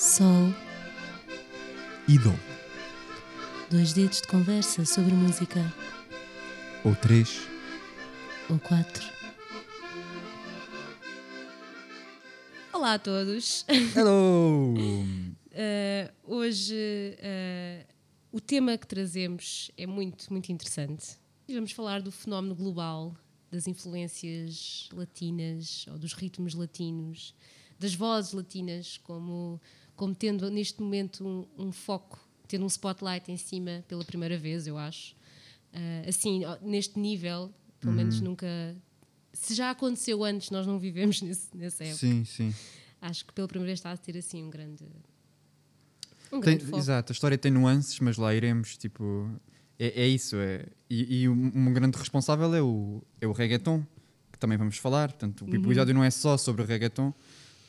Sol, e Dó. dois dedos de conversa sobre música. Ou três. Ou quatro. Olá a todos. Hello! Uh, hoje uh, o tema que trazemos é muito, muito interessante. Vamos falar do fenómeno global, das influências latinas ou dos ritmos latinos, das vozes latinas, como, como tendo neste momento um, um foco, tendo um spotlight em cima pela primeira vez, eu acho. Uh, assim, neste nível, pelo menos nunca. Se já aconteceu antes, nós não vivemos nesse, nessa época. Sim, sim. Acho que pela primeira vez está a ter assim um grande. Um Tem- grande foco. exato, a história tem nuances, mas lá iremos, tipo. É, é isso, é. E, e um, um grande responsável é o, é o reggaeton, que também vamos falar. Portanto, o episódio não é só sobre reggaeton,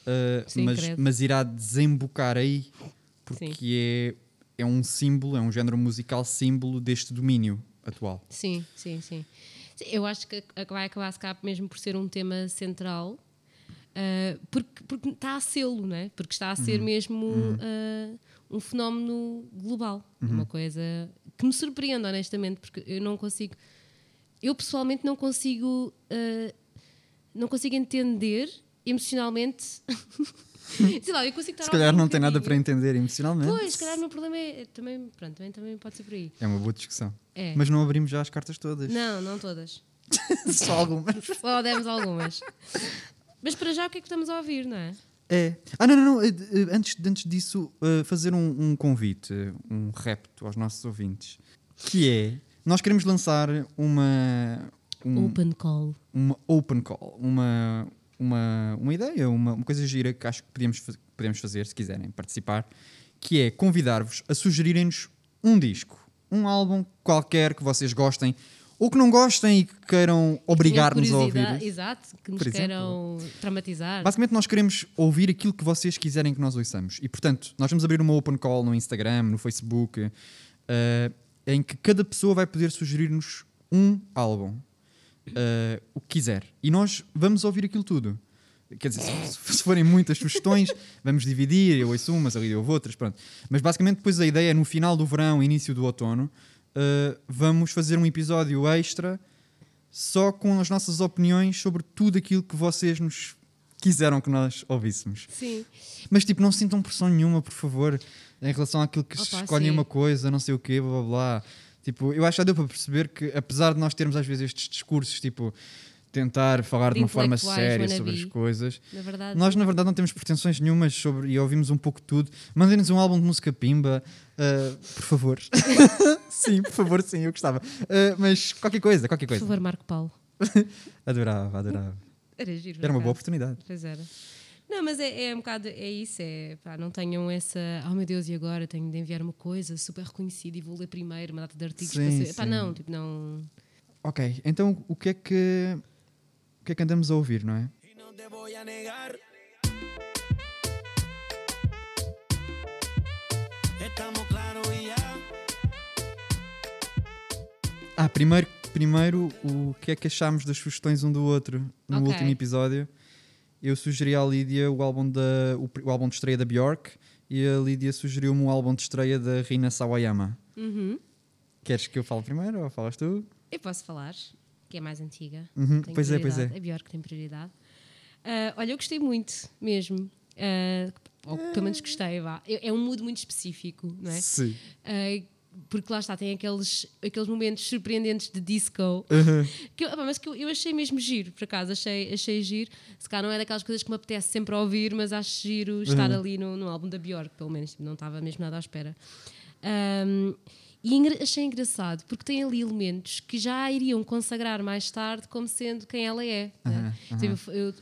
uh, Uhum. Sim, mas, credo. mas irá desembocar aí, porque é, é um símbolo, é um género musical símbolo deste domínio atual. Sim, sim, sim. Sim, Eu acho que vai acabar se mesmo por ser um tema central, ah, porque, porque está a sê-lo, não é? Porque está a ser mesmo ah, um fenómeno global. É Uma coisa que me surpreende, honestamente, porque eu não consigo. Eu pessoalmente não consigo. ah, não consigo entender emocionalmente. Sei lá, eu consigo estar Se calhar não tem nada para entender emocionalmente. Pois, se calhar o meu problema é. Também, pronto, também, também pode ser por aí. É uma boa discussão. É. Mas não abrimos já as cartas todas. Não, não todas. Só algumas. Só demos algumas. Mas para já o que é que estamos a ouvir, não é? É. Ah, não, não, não. eh, eh, Antes, antes disso, eh, fazer um, um convite, um repto aos nossos ouvintes. Que é, nós queremos lançar uma... um- Open call. uma open call, uma, uma, uma ideia, uma, uma coisa gira que acho que podíamos, fa- podemos fazer, se quiserem participar, que é convidar-vos a sugerirem-nos um disco, um álbum qualquer que vocês gostem, ou que não gostem e que queiram obrigar-nos a ouvir. Exato, que nos queiram traumatizar. Basicamente, nós queremos ouvir aquilo que vocês quiserem que nós ouçamos. E, portanto, nós vamos abrir uma open call no Instagram, no Facebook, eh, em que cada pessoa vai poder sugerir-nos um álbum. Eh, o que quiser. E nós vamos ouvir aquilo tudo. Quer dizer, se, se forem muitas sugestões, vamos dividir, eu ouço umas, ali eu outras, pronto. Mas basicamente depois a ideia é no final do verão, início do outono, eh, vamos fazer um episódio extra só com as nossas opiniões sobre tudo aquilo que vocês nos quiseram que nós ouvíssemos. Sim. Mas tipo, não sintam pressão nenhuma, por favor, em relação àquilo que Opa, escolhem sim. uma coisa, não sei o quê, blá blá blá. Tipo, eu acho que já deu para perceber que, apesar de nós termos às vezes estes discursos, tipo, tentar falar De de uma forma séria sobre as coisas, Na verdade. nós na verdade não temos pretensões nenhumas sobre e ouvimos um pouco de tudo. Mandem-nos um álbum de música pimba, ah, por favor. sim, por favor, sim, eu gostava. Ah, mas qualquer coisa, qualquer Por coisa. favor, Marco Paulo. Adorava, adorava. Era giro. por Era uma boa oportunidade. Pois era. Não, mas é, é um bocado, é isso, é, pá, não tenham essa, oh meu Deus, e agora tenho de enviar uma coisa super reconhecida e vou ler primeiro uma data de artigos Sim, para ser, pá, não, tipo, não, Ok, então o que é que o que é que andamos a ouvir, não é? Ah, primeiro, primeiro o que é que achámos das sugestões um do outro no Ok. último episódio? Eu sugeri à Lídia o álbum da o, o álbum de estreia da Bjork e a Lídia sugeriu-me o álbum de estreia da Rina Sawayama. Uhum. Queres que eu fale primeiro ou falas tu? Eu posso falar, que é mais antiga. Uhum, tem pois é, pois prioridade. é. A Bjork tem prioridade. Ah, olha, eu gostei muito, mesmo. Ah, ou pelo menos gostei, vá. É é um mood muito específico, não é? Sim. Ah, porque lá está, tem aqueles, aqueles momentos surpreendentes de disco. Uhum. Que eu, mas que eu, eu achei mesmo giro, por acaso, achei, achei giro. Se calhar não é daquelas coisas que me apetece sempre ouvir, mas acho giro estar Uhum. ali no, no álbum da Bjork, pelo menos, tipo, não estava mesmo nada à espera. Ahm, e engra- achei engraçado, porque tem ali elementos que já a iriam consagrar mais tarde como sendo quem ela é. né? Então, eu- eu, uh,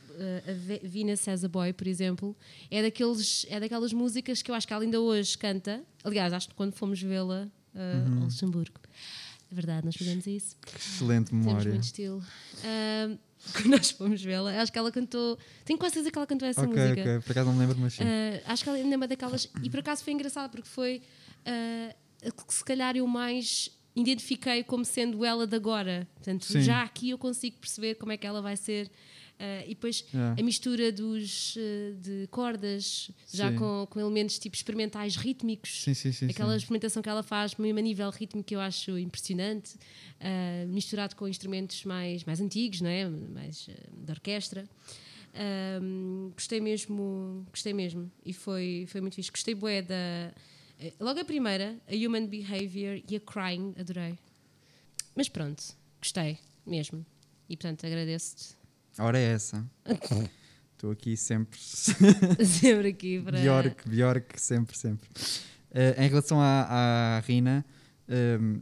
a Vina a Boy, por exemplo, é, daqueles, é daquelas músicas que eu acho que ela ainda hoje canta. Aliás, acho que quando fomos vê-la uh, ao Luxemburgo. É verdade, nós fizemos isso. Excelente Temos memória. muito estilo. Ahm, quando nós fomos vê-la, acho que ela cantou. Tenho quase certeza que ela cantou essa Ok, música. ok, por acaso não me lembro, mas sim. Ah, acho que ela ainda é uma daquelas. E por acaso foi engraçado porque foi. a que se calhar eu mais identifiquei como sendo ela de agora. Portanto, Sim. já aqui eu consigo perceber como é que ela vai ser. Ah, e depois Yeah. a mistura dos, eh, de cordas, já com, com elementos tipo experimentais rítmicos. Sim, sim, sim. Aquela experimentação que ela faz, mesmo a nível rítmico, que eu acho impressionante, ah, misturado com instrumentos mais, mais antigos, não é? mais de orquestra. Gostei mesmo, gostei mesmo. E foi, foi muito fixe. Gostei bué da. Logo a primeira, a Human Behavior e a Crying, adorei. Mas pronto, gostei mesmo. E portanto agradeço-te A hora é essa. Estou aqui sempre. sempre aqui para. Bjork, Bjork, sempre, sempre. Eh, em relação à, à Rina, ehm,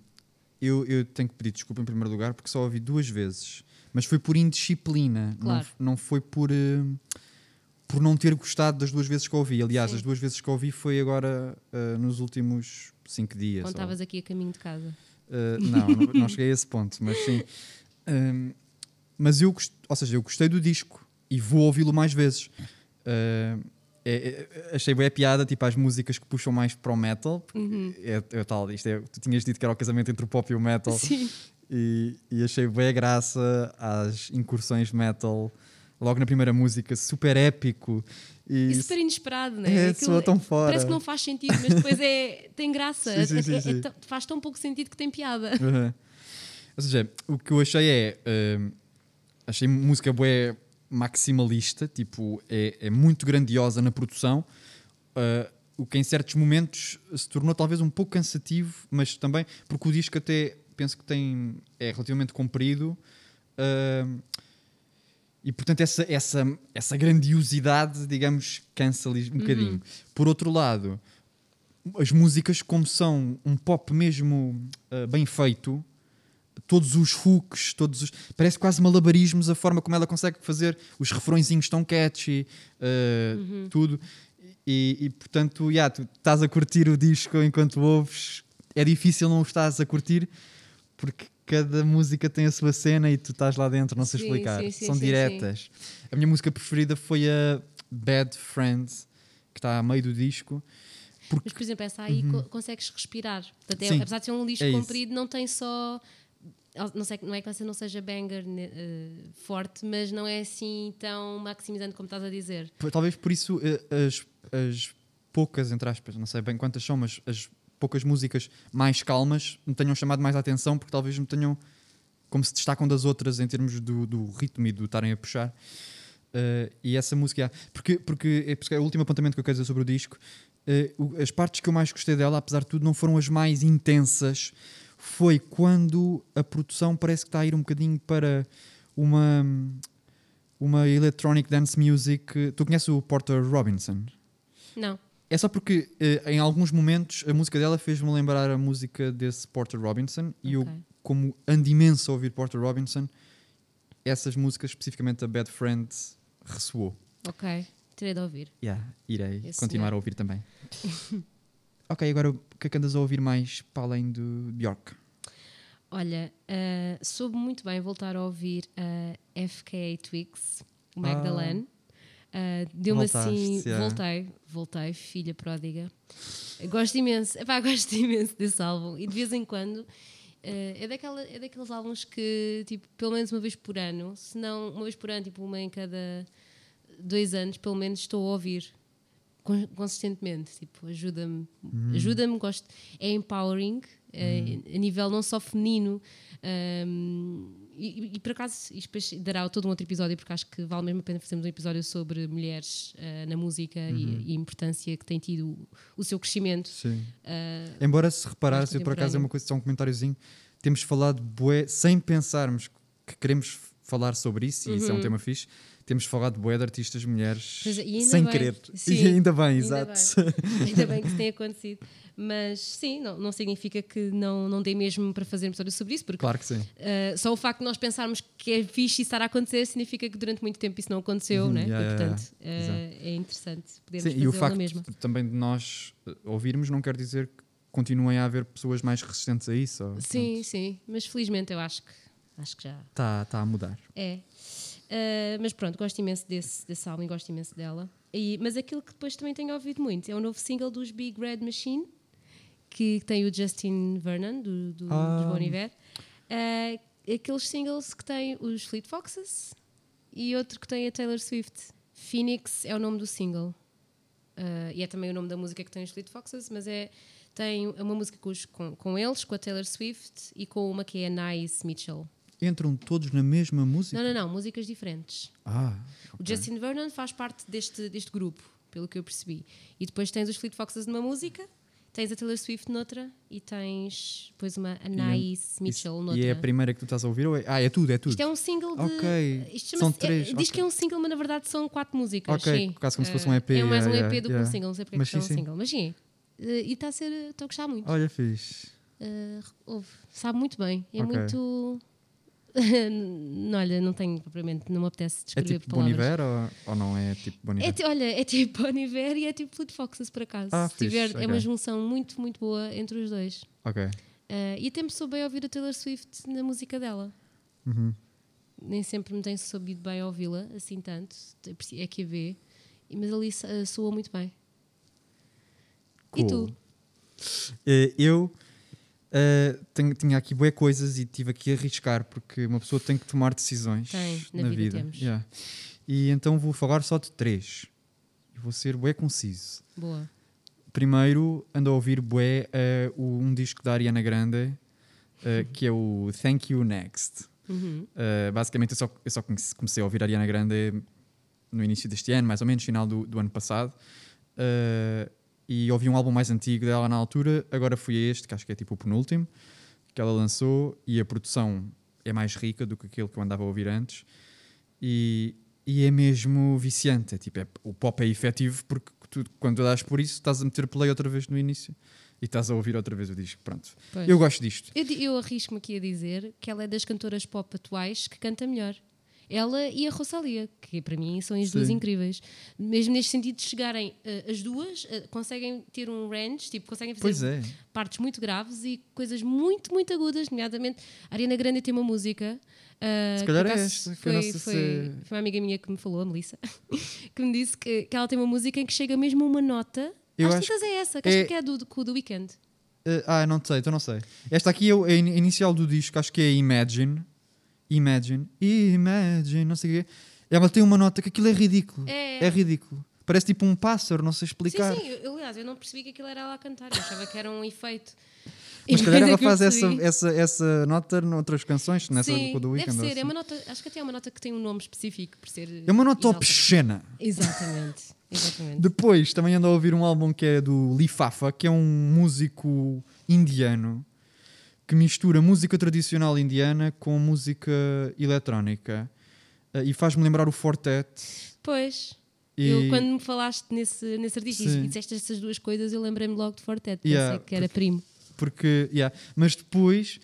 eu, eu tenho que pedir desculpa em primeiro lugar porque só a ouvi duas vezes. Mas foi por indisciplina, não, Claro. f- não, foi por, eh, por não ter gostado das duas vezes que ouvi. Aliás, Sim. as duas vezes que ouvi foi agora eh, nos últimos cinco dias. Quando estavas aqui a caminho de casa. Uh, não, não, não cheguei a esse ponto, mas sim. Um, mas eu, ou seja, eu gostei do disco e vou ouvi-lo mais vezes. Uh, é- é- achei bem a piada, tipo, as músicas que puxam mais para o metal. porque Uhum. É, é tal, isto é, tu tinhas dito que era o casamento entre o pop e o metal. Sim. E, e achei bem a graça às incursões metal. Logo na primeira música, super épico. E, E super inesperado, não é? É, soa tão fora. Parece que não faz sentido, mas depois é, tem graça. Sim, sim, sim, É- é faz tão pouco sentido que tem piada. Uhum. Ou seja, o que eu achei é. hum, achei música bué maximalista, tipo, é, é muito grandiosa na produção. uh, o que em certos momentos se tornou talvez um pouco cansativo, mas também porque o disco até penso que tem é relativamente comprido. hum, e portanto essa, essa, essa grandiosidade, digamos, cansa ali um bocadinho. Por outro lado, as músicas, como são um pop mesmo uh, bem feito, todos os hooks, todos os, parece quase malabarismos a forma como ela consegue fazer os refrõezinhos tão catchy, uh, tudo. E, e, portanto, yeah, tu estás a curtir o disco enquanto ouves, é difícil não o estás a curtir porque cada música tem a sua cena e tu estás lá dentro, não sei Sim, explicar. sim, sim, São diretas. A minha música preferida foi a Bad Friend, que está a meio do disco. Mas, por exemplo, essa aí co- consegues respirar. Portanto, é- Uhum. Apesar de ser um disco é comprido, não tem só. Não, sei, não é que você não seja banger eh, forte, mas não é assim tão maximizante como estás a dizer. Talvez por isso eh, as, as poucas, entre aspas, não sei bem quantas são, mas as poucas músicas mais calmas me tenham chamado mais a atenção, porque talvez me tenham, como se destacam das outras em termos do, do ritmo e do estarem a puxar. Eh, e essa música, porque, porque é porque é o último apontamento que eu quero dizer sobre o disco. o- as partes que eu mais gostei dela, apesar de tudo, não foram as mais intensas. Foi quando a produção parece que está a ir um bocadinho para uma uma electronic dance music. Tu conheces o Porter Robinson? Não. É só porque eh, em alguns momentos a música dela fez-me lembrar a música desse Porter Robinson e eu, como ando imenso a ouvir Porter Robinson, essas músicas, especificamente a Bad Friend, ressoou. Ok. Terei de ouvir. Yeah, irei Esse continuar a ouvir também. ok, agora o que é que andas a ouvir mais para além do Bjork? Olha, eh, soube muito bem voltar a ouvir a FKA Twigs, o Ah. Magdalene. Eh, Deu-me assim. yeah. Voltei, voltei, filha pródiga. Gosto imenso, epá, gosto imenso desse álbum e de vez em quando. eh, é, daquela, é daqueles álbuns que, tipo, pelo menos uma vez por ano, se não uma vez por ano, tipo, uma em cada dois anos, pelo menos estou a ouvir consistentemente. Tipo, ajuda-me, ajuda-me, gosto. É empowering, é, a nível não só feminino. hum, e, e- por acaso, isto dará todo um outro episódio, porque acho que vale mesmo a pena fazermos um episódio sobre mulheres ah, na música e, e a importância que tem tido o, o seu crescimento. Sim. ah, Embora se reparares, mais eu por acaso é uma coisa, só um comentáriozinho, temos falado bué, sem pensarmos que queremos falar sobre isso, e isso é um tema fixe, temos falado bué de artistas mulheres sem bem. querer. Sim, e ainda bem, exato. Ainda bem que isso tenha acontecido. Mas sim, não, não significa que não, não dê mesmo para fazer episódio sobre isso, porque claro que sim. Uh, só o facto de nós pensarmos que é fixe isso estar a acontecer significa que durante muito tempo isso não aconteceu, Uhum, né? yeah, e yeah, portanto yeah. uh, é interessante podermos Sim, e o facto na mesma. também de nós eh, ouvirmos não quer dizer que continuem a haver pessoas mais resistentes a isso. ou- Sim, sim, mas felizmente eu acho que acho que já Está tá a mudar. é. Uh, mas pronto, gosto imenso desse, desse álbum e gosto imenso dela. E, mas aquilo que depois também tenho ouvido muito é o novo single dos Big Red Machine, que tem o Justin Vernon, do, do, Ah. dos Bon Iver. Ah, aqueles singles que têm os Fleet Foxes e outro que tem a Taylor Swift. Phoenix é o nome do single. Ah, e é também o nome da música que tem os Fleet Foxes, mas é, tem uma música com, com eles, com a Taylor Swift e com uma que é a Nice Mitchell. Entram todos na mesma música? Não, não, não, músicas diferentes. Ah, O Justin Vernon faz parte deste, deste grupo, pelo que eu percebi. E depois tens os Fleet Foxes numa música, tens a Taylor Swift noutra e tens depois uma Anais Mitchell Isso- noutra. E é a primeira que tu estás a ouvir? Ou é... Ah, é tudo, é tudo. Isto é um single de. Ok, Isto são três, é- diz ok. que é um single, mas na verdade são quatro músicas. Ok, sim. quase como se fosse um Eh, EP, É mais um EP yeah, do que yeah. um single, não sei porque é Mas que é um sim, sim. single. Mas sim. Eh, e está a ser. Estou a gostar muito. Olha, fixe. Eh, ouve, sabe muito bem. É Ok. muito. Não, Olha, não tenho propriamente, não me apetece É descrever tipo palavras. Boniver ou, ou não é tipo Boniver? É, ti- olha, é tipo Bon Iver e é tipo Fleet Foxes, por acaso. Ah, Se tiver, fixe, É uma junção muito, muito boa entre os dois. Ok. Eh, e até me soube bem ouvir a Taylor Swift na música dela. Uhum. Nem sempre me tem sabido bem ouvi-la, assim tanto. É que a vê. Mas ali soa muito bem. E Cool. tu? Eh, eu eh, tenho- tinha aqui boas coisas e tive aqui a arriscar porque uma pessoa tem que tomar decisões Tem, na vida temos. Yeah. E então vou falar só de três. Vou ser bué conciso. Boa. Primeiro ando a ouvir bué o- um disco da Ariana Grande eh, que é o Thank You Next. Uhum. Uh, basicamente, eu só, eu só comece- comecei a ouvir a Ariana Grande no início deste ano, mais ou menos, final do, do ano passado. Uh, e ouvi um álbum mais antigo dela na altura. Agora fui a este, que acho que é tipo o penúltimo, que ela lançou. E a produção é mais rica do que aquilo que eu andava a ouvir antes. E, e é mesmo viciante. É, tipo, é- o pop é efetivo porque tu, quando tu dás por isso, estás a meter play outra vez no início e estás a ouvir outra vez o disco. Pronto. Pois. Eu gosto disto. Eu, eu arrisco-me aqui a dizer que ela é das cantoras pop atuais que canta melhor. Ela e a Rosalia, que para mim são as duas Sim. incríveis. Mesmo neste sentido de chegarem eh, as duas, eh, conseguem ter um range, tipo, conseguem fazer é. partes muito graves e coisas muito, muito agudas, nomeadamente a Ariana Grande tem uma música. ah, Se que calhar é esta, que Foi, sei foi, se- foi uma amiga minha que me falou, a Melissa, que me disse que, que ela tem uma música em que chega mesmo a uma nota. Eu acho tantas é essa, que é- acho que é do, com o do Weekend. Uh, ah, não sei, então não sei. Esta aqui é é a in- inicial do disco, acho que é Imagine. Imagine. Imagine, não sei o quê. Ela tem uma nota que aquilo é ridículo. É. ridículo. Parece tipo um pássaro, não sei explicar. Sim, sim, eu, aliás, eu não percebi que aquilo era ela a cantar, eu achava que era um efeito. Mas se calhar ela é faz essa, essa, essa nota noutras canções, nessa Sim, do deve Weekend. ou ser, é assim. uma nota, acho que até é uma nota que tem um nome específico por ser. É uma nota obscena. Exatamente, exatamente. Depois também ando a ouvir um álbum que é do Lifafa, que é um músico indiano que mistura música tradicional indiana com música eletrónica Uh, e faz-me lembrar o Fortet. Pois, E... eu quando me falaste nesse, nesse artista Sim. e disseste essas duas coisas, eu lembrei-me logo de Fortet, Yeah, pensei que era primo. Porque, yeah. Mas depois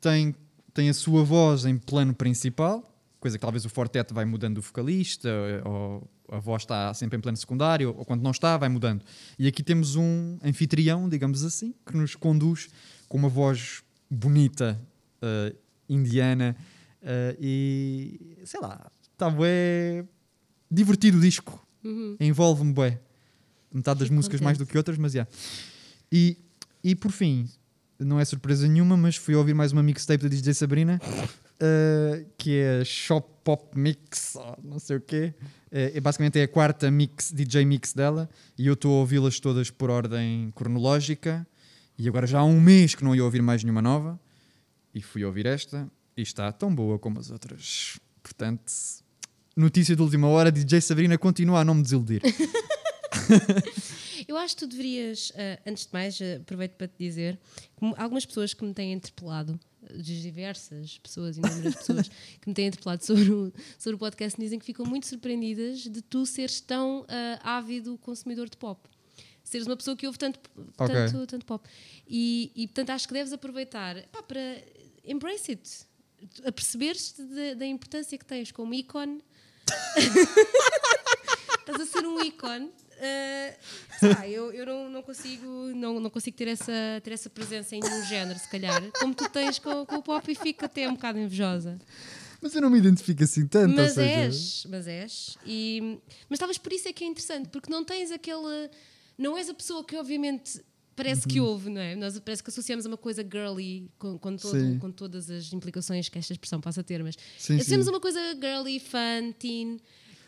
tem, tem a sua voz em plano principal, coisa que talvez o Fortet vai mudando o vocalista, ou a voz está sempre em plano secundário, ou quando não está, vai mudando. E aqui temos um anfitrião, digamos assim, que nos conduz com uma voz bonita, eh, indiana, eh, e sei lá, está bué divertido o disco. Uhum. Envolve-me bué. Metade das Fico músicas mais do contente. que outras, mas já. E, e por fim, não é surpresa nenhuma, mas fui ouvir mais uma mixtape da DJ Sabrina, eh, que é Shop Pop Mix, não sei o quê. É basicamente é a quarta mix, DJ mix dela, e eu estou a ouvi-las todas por ordem cronológica. E agora já há um mês que não ia ouvir mais nenhuma nova, e fui ouvir esta, e está tão boa como as outras. Portanto, notícia de última hora: DJ Sabrina continua a não me desiludir. Eu acho que tu deverias, ah, antes de mais, ah, aproveito para te dizer, que algumas pessoas que me têm interpelado, ah, diversas pessoas, inúmeras pessoas que me têm interpelado sobre o, sobre o podcast, dizem que ficam muito surpreendidas de tu seres tão ah, ávido consumidor de pop. Seres uma pessoa que ouve tanto, Ok. tanto, tanto pop. E, e, portanto, acho que deves aproveitar pá, para embrace it. A perceberes-te da, importância que tens como ícone estás a ser um ícone. Sei lá, eu, eu não, não consigo, não, não consigo ter, essa, ter essa presença em nenhum género, se calhar, como tu tens com, com o pop e fico até um bocado invejosa. Mas eu não me identifico assim tanto, ou Mas seja... és, mas és. E, mas talvez por isso é que é interessante, porque não tens aquele. Não és a pessoa que, obviamente, parece que houve, não é? Nós parece que associamos a uma coisa girly com, com, todo- com todas as implicações que esta expressão possa ter, mas Sim, associamos sim. a uma coisa girly, fun, teen.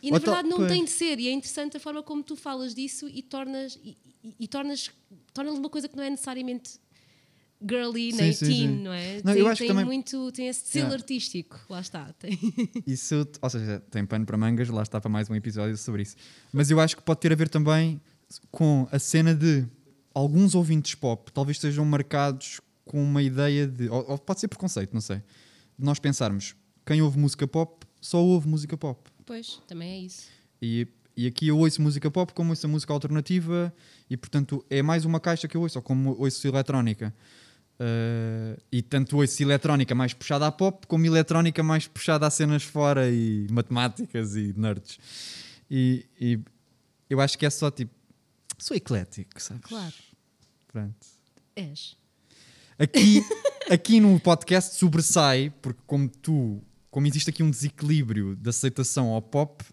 E na Ou tal- verdade não tem de ser, e é interessante a forma como tu falas disso e tornas e, e- e tornas tornas uma coisa que não é necessariamente girly Sim, nem sim, teen, não é? Não, tem eu acho que tem também- muito, tem esse selo Yeah. artístico, lá está. Tem. Isso, ou seja, tem pano para mangas, lá está para mais um episódio sobre isso. Mas eu acho que pode ter a ver também com a cena de alguns ouvintes pop talvez estejam marcados com uma ideia de. Ou, ou pode ser preconceito, não sei. De nós pensarmos, quem ouve música pop só ouve música pop. Pois, também é isso. E, e aqui eu ouço música pop como ouço a música alternativa e portanto é mais uma caixa que eu ouço, ou como ouço eletrónica. Uh, e tanto ouço eletrónica mais puxada a pop como eletrónica mais puxada a cenas fora e matemáticas e nerds. E, e eu acho que é só tipo. Sou eclético, sabes? Claro. Pronto. És. Aqui, aqui no podcast sobressai, porque como tu, como existe aqui um desequilíbrio de aceitação ao pop,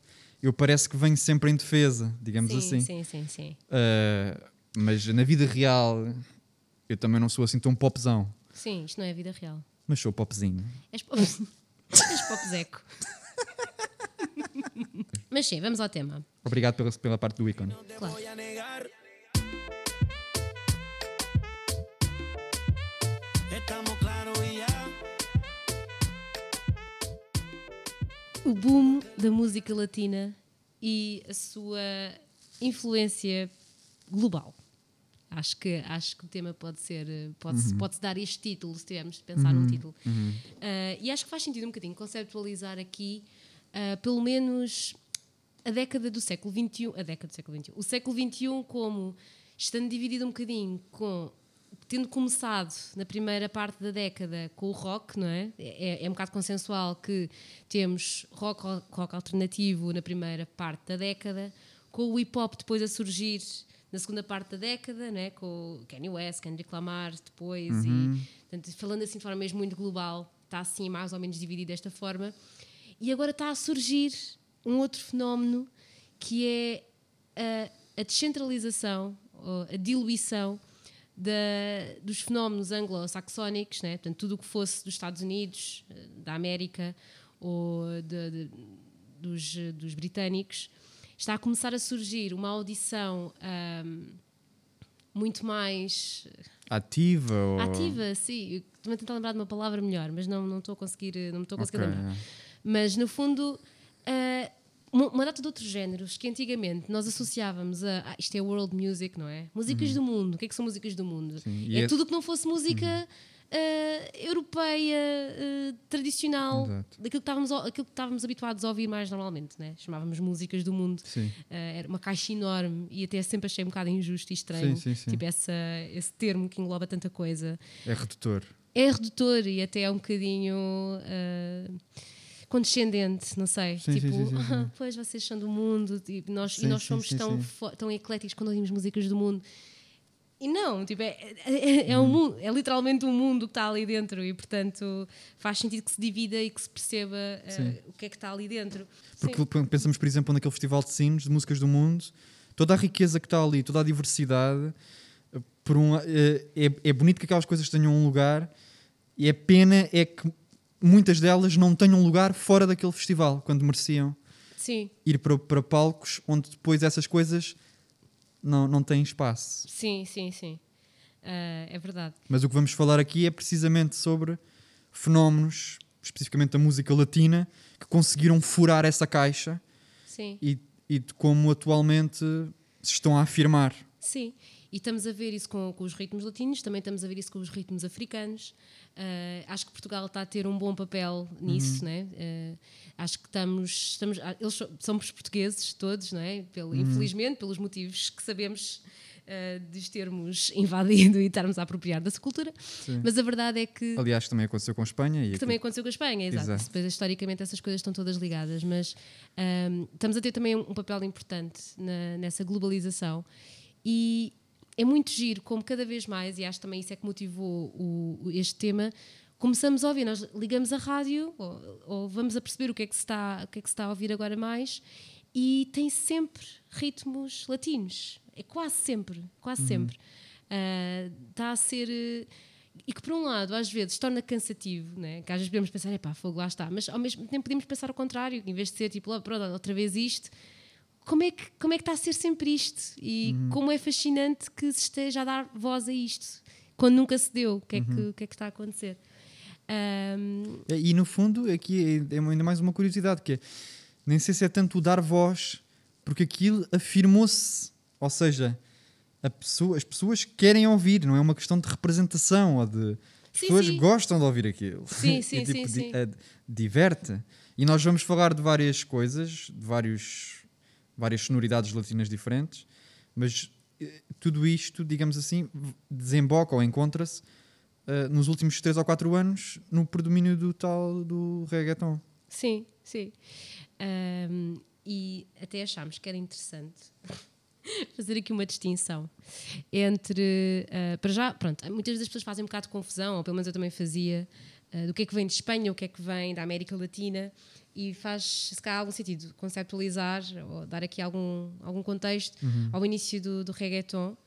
eu parece que venho sempre em defesa, digamos sim, assim. sim, sim, sim. Uh, mas na vida real, eu também não sou assim tão popzão, Sim, isto não é a vida real. mas sou popzinho. És, pop... És popzeco. Mas sim, vamos ao tema. Obrigado pela, pela parte do ícone. Claro. O boom da música latina e a sua influência global. Acho que, acho que o tema pode ser, pode-se pode dar este título, se tivermos de pensar num título. Ah, e acho que faz sentido um bocadinho conceptualizar aqui, ah, pelo menos, a década do século XXI, a década do século XXI, o século XXI como estando dividido um bocadinho com tendo começado na primeira parte da década com o rock, não é? É, é um bocado consensual que temos rock, rock, rock alternativo na primeira parte da década, com o hip hop depois a surgir na segunda parte da década, não é? com Kanye West, Kendrick Lamar depois, e portanto, falando assim de forma mesmo muito global, está assim mais ou menos dividido desta forma. E agora está a surgir um outro fenómeno que é a, a descentralização, a diluição da- dos fenómenos anglo-saxónicos, né? portanto, tudo o que fosse dos Estados Unidos, eh, da América ou de- de- dos, eh, dos britânicos, está a começar a surgir uma audição ahm, muito mais Ativa ou... ativa, sim. Estou a tentar lembrar de uma palavra melhor, mas não, não estou a conseguir, não me estou a conseguir Ok, lembrar. é. Mas no fundo, ah, uma, data de outros géneros que antigamente nós associávamos a ah, isto é world music, não é? Músicas do mundo. O que é que são músicas do mundo? Uhum. Sim, É esse- tudo o que não fosse música ah, europeia, ah, tradicional, Exato. daquilo que, estávamos, aquilo que estávamos habituados a ouvir mais normalmente, né? chamávamos músicas do mundo. Sim. Ah, era uma caixa enorme e até sempre achei um bocado injusto e estranho. Sim, sim, sim. Tipo, essa, esse termo que engloba tanta coisa É redutor. é redutor e até é um bocadinho condescendente, não sei. Sim, tipo, sim, sim. "Ah, pois vocês são do mundo tipo, nós, e nós somos tão, tão ecléticos quando ouvimos músicas do mundo. E não, tipo, é, é, é um mundo, é literalmente um mundo que está ali dentro e, portanto, faz sentido que se divida e que se perceba Sim. o que é que está ali dentro. Porque Sim. pensamos, por exemplo, naquele festival de sinos, de músicas do mundo, toda a riqueza que está ali, toda a diversidade, por um, eh, é, é bonito que aquelas coisas tenham um lugar e a pena é que muitas delas não tenham lugar fora daquele festival, quando mereciam Sim, ir para, para palcos onde depois essas coisas não, não têm espaço. sim, sim, sim. Ah, é verdade. Mas o que vamos falar aqui é precisamente sobre fenómenos, especificamente da música latina, que conseguiram furar essa caixa Sim. e, e de como atualmente se estão a afirmar. Sim, e estamos a ver isso com, com os ritmos latinos, também estamos a ver isso com os ritmos africanos. Ah, acho que Portugal está a ter um bom papel nisso, né? Ah, acho que estamos, estamos ah, eles so- somos portugueses todos, não é? Pelo, Infelizmente, pelos motivos que sabemos ah, de os termos invadido e estarmos a apropriar da sua cultura, mas a verdade é que Aliás, também aconteceu com a Espanha e que também aconteceu com a Espanha, exato. Exato. Depois, historicamente, essas coisas estão todas ligadas, mas ahm, estamos a ter também um papel importante na- nessa globalização e é muito giro como cada vez mais, e acho também isso é que motivou o- o- este tema, começamos a ouvir, nós ligamos a rádio ou, ou vamos a perceber o que, é que se está, o que é que se está a ouvir agora mais e tem sempre ritmos latinos, é quase sempre, quase sempre. Está a ser. e que, por um lado, às vezes torna cansativo, né? que às vezes podemos pensar, epá, fogo, lá está, mas ao mesmo tempo podemos pensar ao contrário, que em vez de ser tipo, "Oh, pronto, outra vez isto, como é, que, como é que está a ser sempre isto? E como é fascinante que se esteja a dar voz a isto, quando nunca se deu, o que é, que, o que, é que está a acontecer? Ahm, E no fundo, aqui é é ainda mais uma curiosidade, que é, nem sei se é tanto o dar voz, porque aquilo afirmou-se, ou seja, pessoa- as pessoas querem ouvir, não é uma questão de representação, ou de... As Sim, pessoas sim. gostam de ouvir aquilo. Sim, E, sim, tipo, sim, di- sim. é- diverte. E nós vamos falar de várias coisas, de vários, várias sonoridades latinas diferentes, mas eh, tudo isto, digamos assim, desemboca ou encontra-se eh, nos últimos 3 ou 4 anos no predomínio do tal do reggaeton. Sim, sim. Ahm, e até achámos que era interessante fazer aqui uma distinção entre. ah, para já, pronto, muitas das pessoas fazem um bocado de confusão, ou pelo menos eu também fazia, ah, do que é que vem de Espanha, o que é que vem da América Latina, e faz, se calhar, algum sentido conceptualizar ou dar aqui algum, algum contexto ao início do, do reggaeton.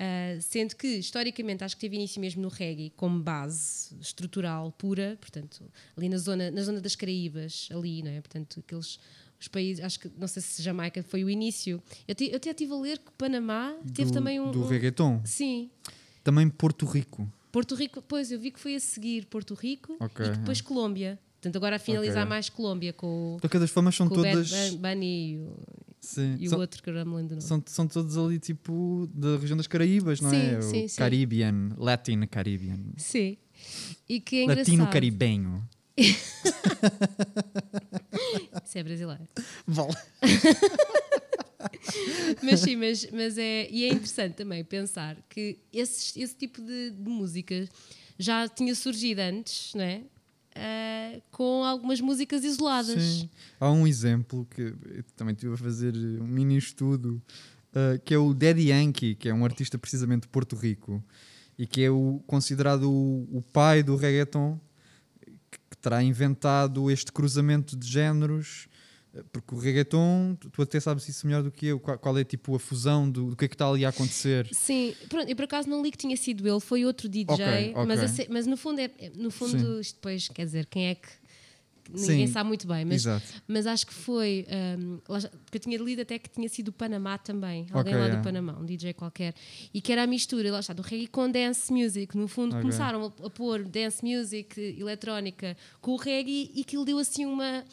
Uh, sendo que, historicamente, acho que teve início mesmo no reggae, como base estrutural pura, portanto, ali na zona, na zona das Caraíbas, ali, não é? Portanto, aqueles os países, acho que, não sei se Jamaica foi o início. Eu, te- eu até estive a ler que o Panamá teve do, também um. do um- reggaeton. Sim. Também Porto Rico. Porto Rico, pois, eu vi que foi a seguir Porto Rico Ok, e depois Colômbia. Portanto, agora a finalizar Ok. mais Colômbia com, o- De qualquer das formas, são todas. o Bunny e o, sim, e o são, outro que eu não me lembro são, são todos ali, tipo, da região das Caraíbas, não Sim, é? sim, o sim. Caribbean, Latin Caribbean. Sim. E que é. Latino caribenho. Isso é brasileiro. Vale. mas sim, mas, mas é. E é interessante também pensar que esse, esse tipo de, de música já tinha surgido antes, não é? Ah, com algumas músicas isoladas. Sim. Há um exemplo que também estive a fazer um mini estudo, uh, que é o Daddy Yankee, que é um artista precisamente de Porto Rico e que é o, considerado o, o pai do reggaeton, que, que terá inventado este cruzamento de géneros. Porque o reggaeton, tu, até sabes isso melhor do que eu, qual, é tipo a fusão do, do que é que está ali a acontecer. Sim, pronto, eu por acaso não li que tinha sido ele, foi outro DJ, Ok, ok. Mas, se- mas no fundo, é, é- no fundo isto depois, quer dizer, quem é que. Ninguém Sim, sabe muito bem, mas, Exato. mas acho que foi. já- porque eu tinha lido até que tinha sido o Panamá também, alguém Ok, lá é. do Panamá, um DJ qualquer, e que era a mistura, lá está, do reggae com dance music. No fundo, começaram a, a pôr dance music, eletrónica, com o reggae e aquilo deu assim uma.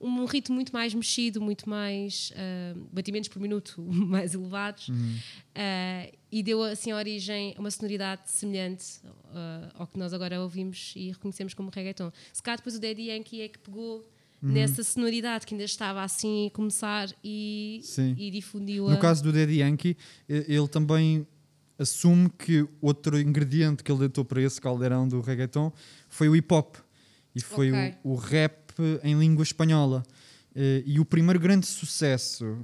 Um ritmo muito mais mexido, muito mais hum, batimentos por minuto mais elevados, Uhum. Uh, e deu assim origem a uma sonoridade semelhante uh, ao que nós agora ouvimos e reconhecemos como reggaeton. Se cá depois o Daddy Yankee é que pegou Uhum. nessa sonoridade que ainda estava assim a começar e, e difundiu No caso do Daddy Yankee, ele também assume que outro ingrediente que ele deitou para esse caldeirão do reggaeton foi o hip hop e foi Ok. o, o rap em língua espanhola. Eh, E o primeiro grande sucesso,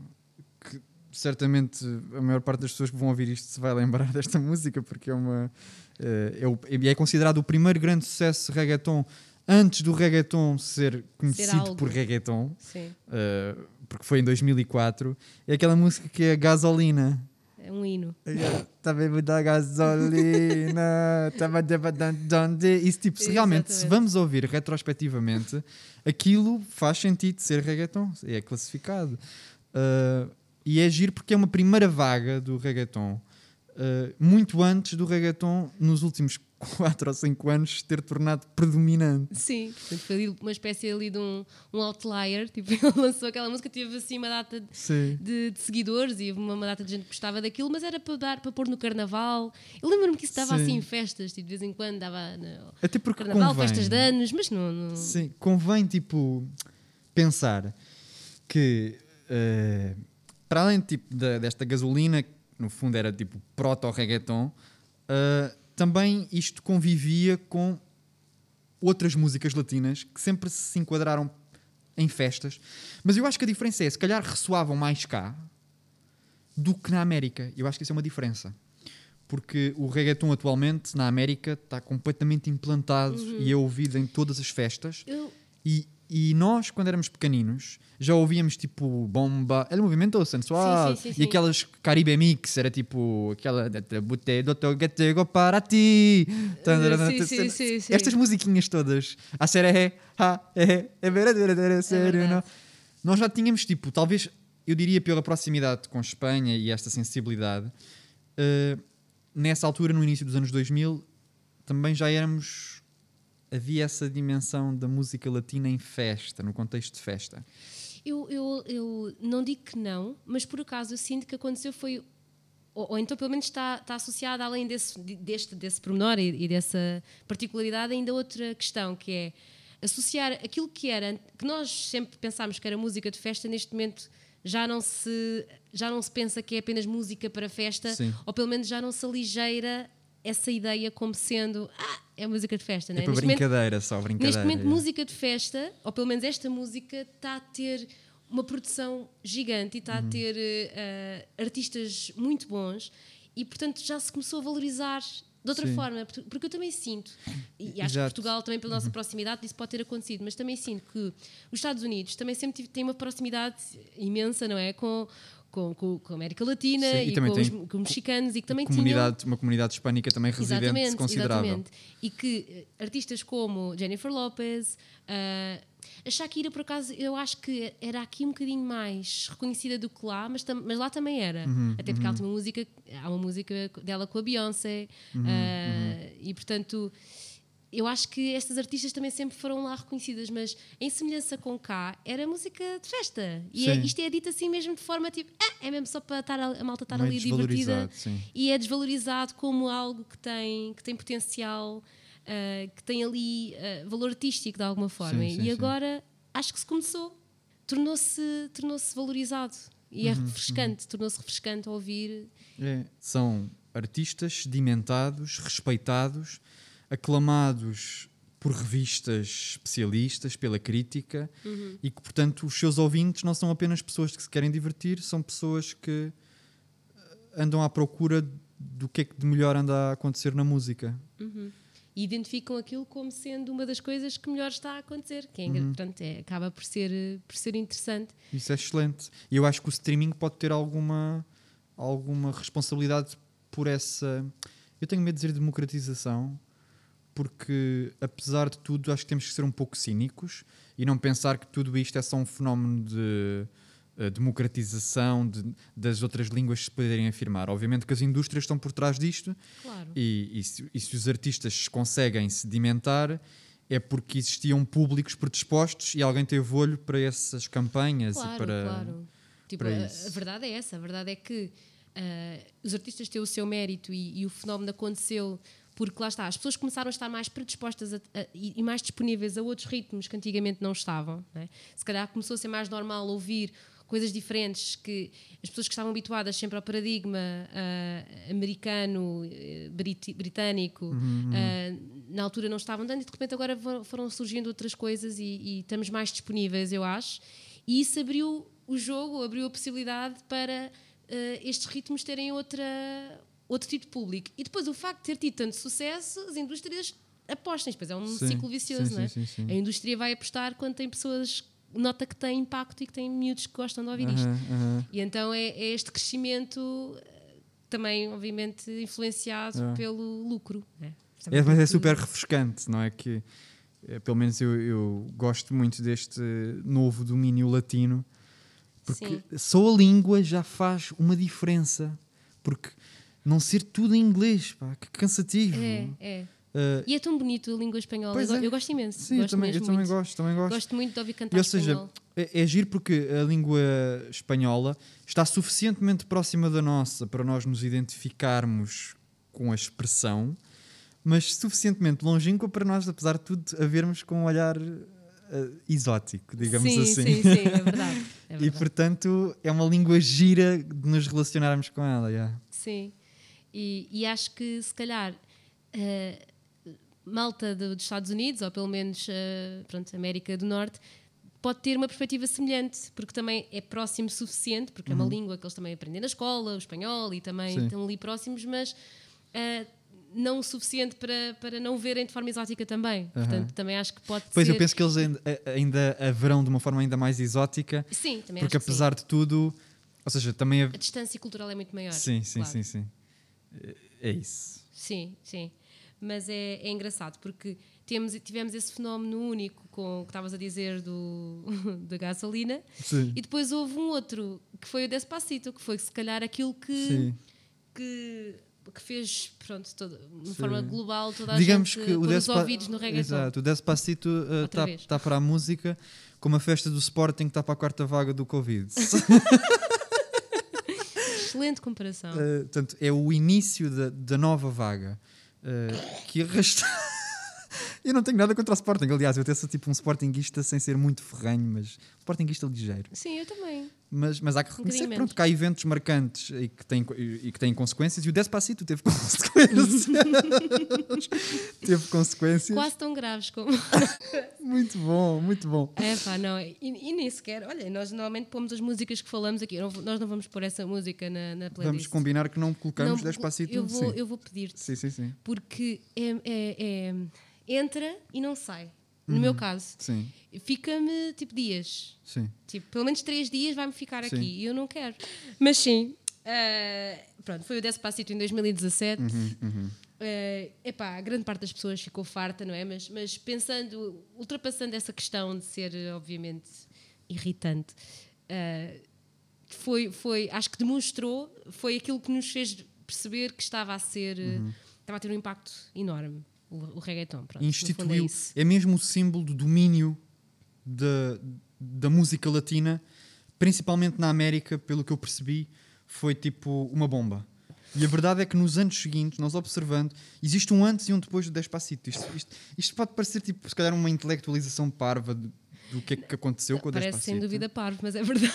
que certamente a maior parte das pessoas que vão ouvir isto se vai lembrar desta música, porque é uma. eh, é, é considerado o primeiro grande sucesso de reggaeton antes do reggaeton ser conhecido algo. por reggaeton. Uh, porque foi em 2004, é aquela música que é Gasolina. É um hino. Tá bebendo da gasolina, Isso tipo, se realmente, se vamos ouvir retrospectivamente, aquilo faz sentido ser reggaeton, é classificado. Uh, e é giro porque é uma primeira vaga do reggaeton, uh, muito antes do reggaeton, nos últimos 4 ou 5 anos, ter tornado predominante. Sim, portanto, foi uma espécie ali de um, um outlier. Tipo, ele lançou aquela música, teve assim uma data de, de, seguidores e uma, uma data de gente que gostava daquilo, mas era para dar para pôr no carnaval. Eu lembro-me que isso estava Sim. assim em festas, tipo, de vez em quando dava no Até porque carnaval, convém. festas de anos, mas não. não- Sim, convém tipo pensar que eh, para além tipo, da- desta gasolina, que no fundo era tipo proto-reggaeton, eh, também isto convivia com outras músicas latinas que sempre se enquadraram em festas, mas eu acho que a diferença é, se calhar ressoavam mais cá do que na América. Eu acho que isso é uma diferença. Porque o reggaeton atualmente na América está completamente implantado e é ouvido em todas as festas Eu, e e nós, quando éramos pequeninos, já ouvíamos tipo bomba, ele movimentou sensual, Sim, sim, sim, e aquelas Caribe Mix, era tipo aquela Bute doutor chego para ti. Estas musiquinhas todas, a ser é, é, é sério, não? Nós já tínhamos tipo, talvez, eu diria pela proximidade com Espanha e esta sensibilidade, eh, nessa altura, no início dos anos 2000, também já éramos. Havia essa dimensão da música latina em festa, no contexto de festa. Eu, eu, eu não digo que não, mas por acaso eu sinto que aconteceu foi. Ou, ou então, pelo menos, está, está associada, além desse, de- deste, desse pormenor e, e dessa particularidade, ainda outra questão, que é associar aquilo que era, que nós sempre pensámos que era música de festa, neste momento já não se, já não se pensa que é apenas música para festa, Sim. ou pelo menos já não se aligeira essa ideia como sendo ah, é música de festa, não É é? Neste momento- brincadeira, só brincadeira. Neste momento, yeah. música de festa, ou pelo menos esta música, está a ter uma produção gigante e está Uhum. a ter eh, artistas muito bons e, portanto, já se começou a valorizar de outra Sim. forma. Porque eu também sinto, e acho que Exato. Uhum. Portugal, também pela nossa proximidade, isso pode ter acontecido, mas também sinto que os Estados Unidos também sempre têm uma proximidade imensa, não é? Com, com, com, com a América Latina Sim, e e, com os, com os mexicanos e que também tinham comunidade, uma comunidade hispânica também residente Exatamente, considerável. exatamente. E que eh, artistas como Jennifer Lopez, ah, a Shakira, por acaso, eu acho que era aqui um bocadinho mais reconhecida do que lá, mas, mas lá também era. Uhum, Até porque ela tem uma música, há uma música dela com a Beyoncé, Uhum, ah, e portanto. Eu acho que estas artistas também sempre foram lá reconhecidas, mas em semelhança com cá, era música de festa. E é- Sim. isto isto é dito assim mesmo de forma tipo, ah, é mesmo só para estar a, a malta estar Meio ali divertida sim. e é desvalorizado como algo que tem, que tem potencial, ah, que tem ali ah, valor artístico de alguma forma. Sim, e agora acho que se começou, tornou-se tornou valorizado e é Uhum, refrescante, tornou-se refrescante ouvir. É, São artistas sedimentados, respeitados, aclamados por revistas especialistas, pela crítica, Uhum. e que, portanto, os seus ouvintes não são apenas pessoas que se querem divertir, são pessoas que eh, andam à procura do que é que de melhor anda a acontecer na música. E identificam aquilo como sendo uma das coisas que melhor está a acontecer, que é, Uhum. portanto, é, acaba por ser, eh, por ser interessante. Isso é excelente. E eu acho que o streaming pode ter alguma, alguma responsabilidade por essa. Eu tenho medo de dizer democratização, porque apesar de tudo, acho que temos que ser um pouco cínicos e não pensar que tudo isto é só um fenómeno de eh, democratização de- das outras línguas se poderem afirmar. Obviamente que as indústrias estão por trás disto Claro. e, e se, e se os artistas conseguem sedimentar é porque existiam públicos predispostos e alguém teve olho para essas campanhas Claro, e para. claro. Tipo, para a, isso. a verdade é essa. A verdade é que ah, os artistas têm o seu mérito e, e o fenómeno aconteceu porque lá está, as pessoas começaram a estar mais predispostas a- a- e, mais disponíveis a outros ritmos que antigamente não estavam. não é? Se calhar começou a ser mais normal ouvir coisas diferentes que as pessoas que estavam habituadas sempre ao paradigma ah, americano, eh, briti- britânico, ah, na altura não estavam dando e de repente agora foram surgindo outras coisas e, e estamos mais disponíveis, eu acho. E isso abriu o jogo, abriu a possibilidade para eh, estes ritmos terem outra, outro tipo de público. E depois o facto de ter tido tanto sucesso, as indústrias apostam. Depois é um Sim, ciclo vicioso, sim, não é? sim, sim, sim. A indústria vai apostar quando tem pessoas, nota que têm impacto e que têm miúdos que gostam de ouvir isto. E então é, é este crescimento eh, também, obviamente, influenciado É. É, pelo lucro. né? mas é super refrescante, não é? Que eh, pelo menos eu, eu gosto muito deste novo domínio latino, porque Sim. só a língua já faz uma diferença. Porque não ser tudo em inglês, pá, que cansativo. É, é. Eh, E é tão bonito a língua espanhola. Eu, é. eu gosto imenso. sim, eu gosto também, eu também gosto, também gosto. Gosto muito de ouvir cantar E, ou seja, é, é giro porque a língua espanhola está suficientemente próxima da nossa para nós nos identificarmos com a expressão, mas suficientemente longínqua para nós, apesar de tudo, a vermos com um olhar eh, exótico, digamos sim, assim. Sim, sim, é verdade. É e portanto é uma língua gira de nos relacionarmos com ela. yeah. Sim. E, e acho que se calhar eh, malta do- dos Estados Unidos, ou pelo menos eh, pronto, América do Norte, pode ter uma perspectiva semelhante, porque também é próximo o suficiente, porque é uma língua que eles também aprendem na escola, o espanhol, e também Sim. estão ali próximos, mas eh, não o suficiente para, para não verem de forma exótica também. Portanto, também acho que pode Pois ser. eu penso que eles ainda, ainda a verão de uma forma ainda mais exótica, Sim, também porque apesar de tudo, ou seja, também a... A distância cultural é muito maior. Sim, sim, claro. sim, sim. É- É isso. Sim, sim. Mas é, é engraçado porque temos, tivemos esse fenómeno único com o que estavas a dizer do, da gasolina Sim. e depois houve um outro que foi o Despacito, que foi se calhar aquilo que, Sim. que, que fez, pronto, toda, de forma global toda a Digamos gente que o os ouvidos no reggaeton. Exato, o Despacito está vez. para a música como a festa do Sporting está para a quarta vaga do Covid. Excelente comparação. Uh, portanto, é o início da, da nova vaga uh, que arrasta. eu não tenho nada contra o Sporting, aliás, eu até sou tipo um Sportingista sem ser muito ferranho, mas Sportingista ligeiro. Sim, eu também. Mas, mas há que reconhecer pronto, que há eventos marcantes e que, têm, co- e que têm consequências e o Despacito teve consequências. teve consequências. Quase tão graves como. Muito bom, muito bom. É pá, não. E, e nem sequer. Olha, nós normalmente pomos as músicas que falamos aqui. Não- nós não vamos pôr essa música na, na playlist. Vamos combinar que não colocamos Não, Despacito. Eu vou, sim. eu vou pedir-te. sim, sim, sim. Porque é, é- é- entra e não sai. No meu caso. Fica-me tipo dias. sim. Tipo, pelo menos três dias vai-me ficar Sim. aqui. E eu não quero. Mas sim. ah, pronto, foi o Despacito em 2017. Uhum, Eh, epá, a grande parte das pessoas ficou farta, não é? Mas, mas pensando, ultrapassando essa questão de ser, obviamente, irritante, eh, foi, foi, acho que demonstrou, foi aquilo que nos fez perceber que estava a ser, Uhum. estava a ter um impacto enorme, o, o reggaeton. Pronto, é instituiu. É, mesmo o símbolo do domínio da, da música latina, principalmente na América, pelo que eu percebi, foi tipo uma bomba. E a verdade é que nos anos seguintes, nós observando, existe um antes e um depois do Despacito. Isto, isto, isto pode parecer, tipo, se calhar, uma intelectualização parva de- do que é que aconteceu com o Parece Despacito. sem dúvida parvo, mas é verdade.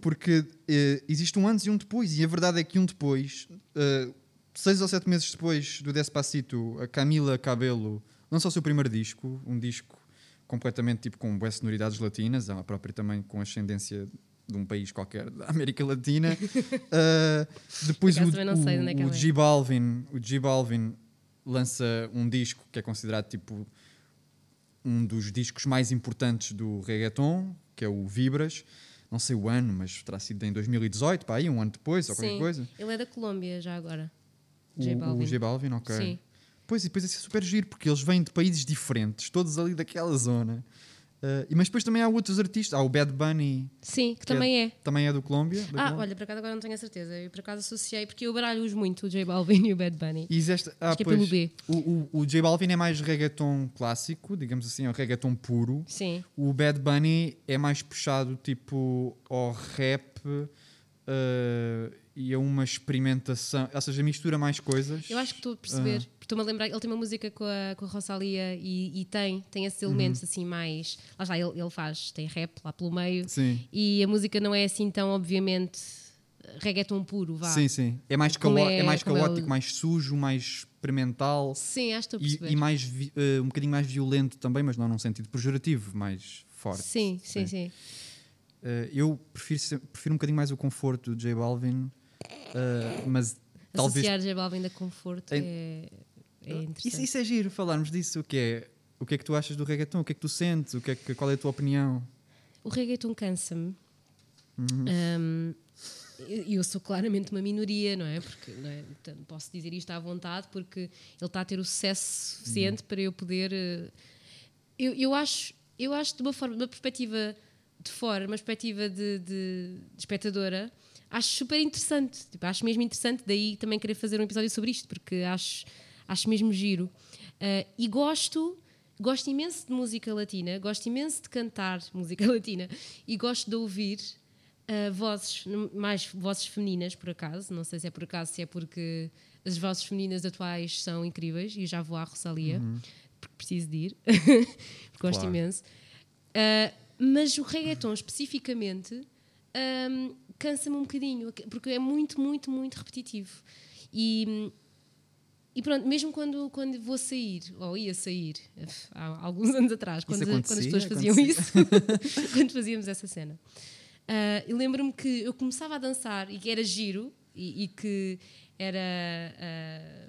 Porque eh, existe um antes e um depois, e a verdade é que um depois, eh, seis ou sete meses depois do Despacito, a Camila Cabello lançou o seu primeiro disco, um disco completamente tipo com boas sonoridades latinas, ela própria também com ascendência de um país qualquer da América Latina. Eh, depois o, é o, o. J Balvin, o J Balvin lança um disco que é considerado tipo um dos discos mais importantes do reggaeton, que é o Vibras. Não sei o ano, mas terá sido em 2018, para aí, um ano depois, ou qualquer Sim, coisa. ele é da Colômbia já agora. O- J o, Balvin. J Balvin, ok. Sim. Pois, e depois isso é super giro, porque eles vêm de países diferentes, todos ali daquela zona. E mas depois também há outros artistas. Há o Bad Bunny, Sim, que que também é. também é do Colômbia. Ah, Colômbia. olha, por acaso agora não tenho a certeza. Eu por acaso associei, porque eu baralho-os muito, o J Balvin e o Bad Bunny. E existe, ah, Acho que é pelo B. O, o, o J Balvin é mais reggaeton clássico, digamos assim, é um reggaeton puro. Sim. O Bad Bunny é mais puxado tipo ao rap eh, e a uma experimentação, ou seja, mistura mais coisas. Eu acho que estou a perceber, porque estou-me a lembrar, ele tem uma música com a, com a Rosalia e, e tem, tem esses elementos Uhum. assim mais. Lá está, ele, ele faz, tem rap lá pelo meio Sim. e a música não é assim tão, obviamente, reggaeton puro, vá. Sim, sim. É mais, é- é, mais como é o- caótico, mais sujo, mais experimental Sim, acho que estou a e, perceber. e mais vi- eh, um bocadinho mais violento também, mas não num sentido pejorativo, mais forte. Sim, sim, sim. Eh, eu prefiro, prefiro um bocadinho mais o conforto do J Balvin, eh, mas talvez Associar J Balvin da conforto É- é, interessante. Isso, isso é giro, falarmos disso. O que é? O que é que tu achas do reggaeton? O que é que tu sentes? O que é que, qual é a tua opinião? O reggaeton cansa-me. Uhum. Um, eu sou claramente uma minoria, não é? Porque não é? Portanto, posso dizer isto à vontade, porque ele está a ter o sucesso suficiente Uhum. para eu poder. eh, Eu, eu acho, eu acho de uma forma, de uma perspectiva de fora, uma perspectiva de, de- de espectadora, acho super interessante. Tipo, acho mesmo interessante, daí também querer fazer um episódio sobre isto, porque acho, acho mesmo giro. Ah, e gosto. Gosto imenso de música latina, gosto imenso de cantar música latina e gosto de ouvir ah, vozes, mais vozes femininas, por acaso. Não sei se é por acaso, se é porque as vozes femininas atuais são incríveis e já vou à Rosalia, porque preciso de ir, gosto Claro. imenso. Ah, mas o reggaeton especificamente ahm, cansa-me um bocadinho, porque é muito, muito, muito repetitivo. E, e pronto, mesmo quando, quando vou sair, ou ia sair, há alguns anos atrás, quando, quando as pessoas faziam Acontecia? isso, quando fazíamos essa cena. Eu lembro-me que eu começava a dançar e que era giro e, e que era. ah,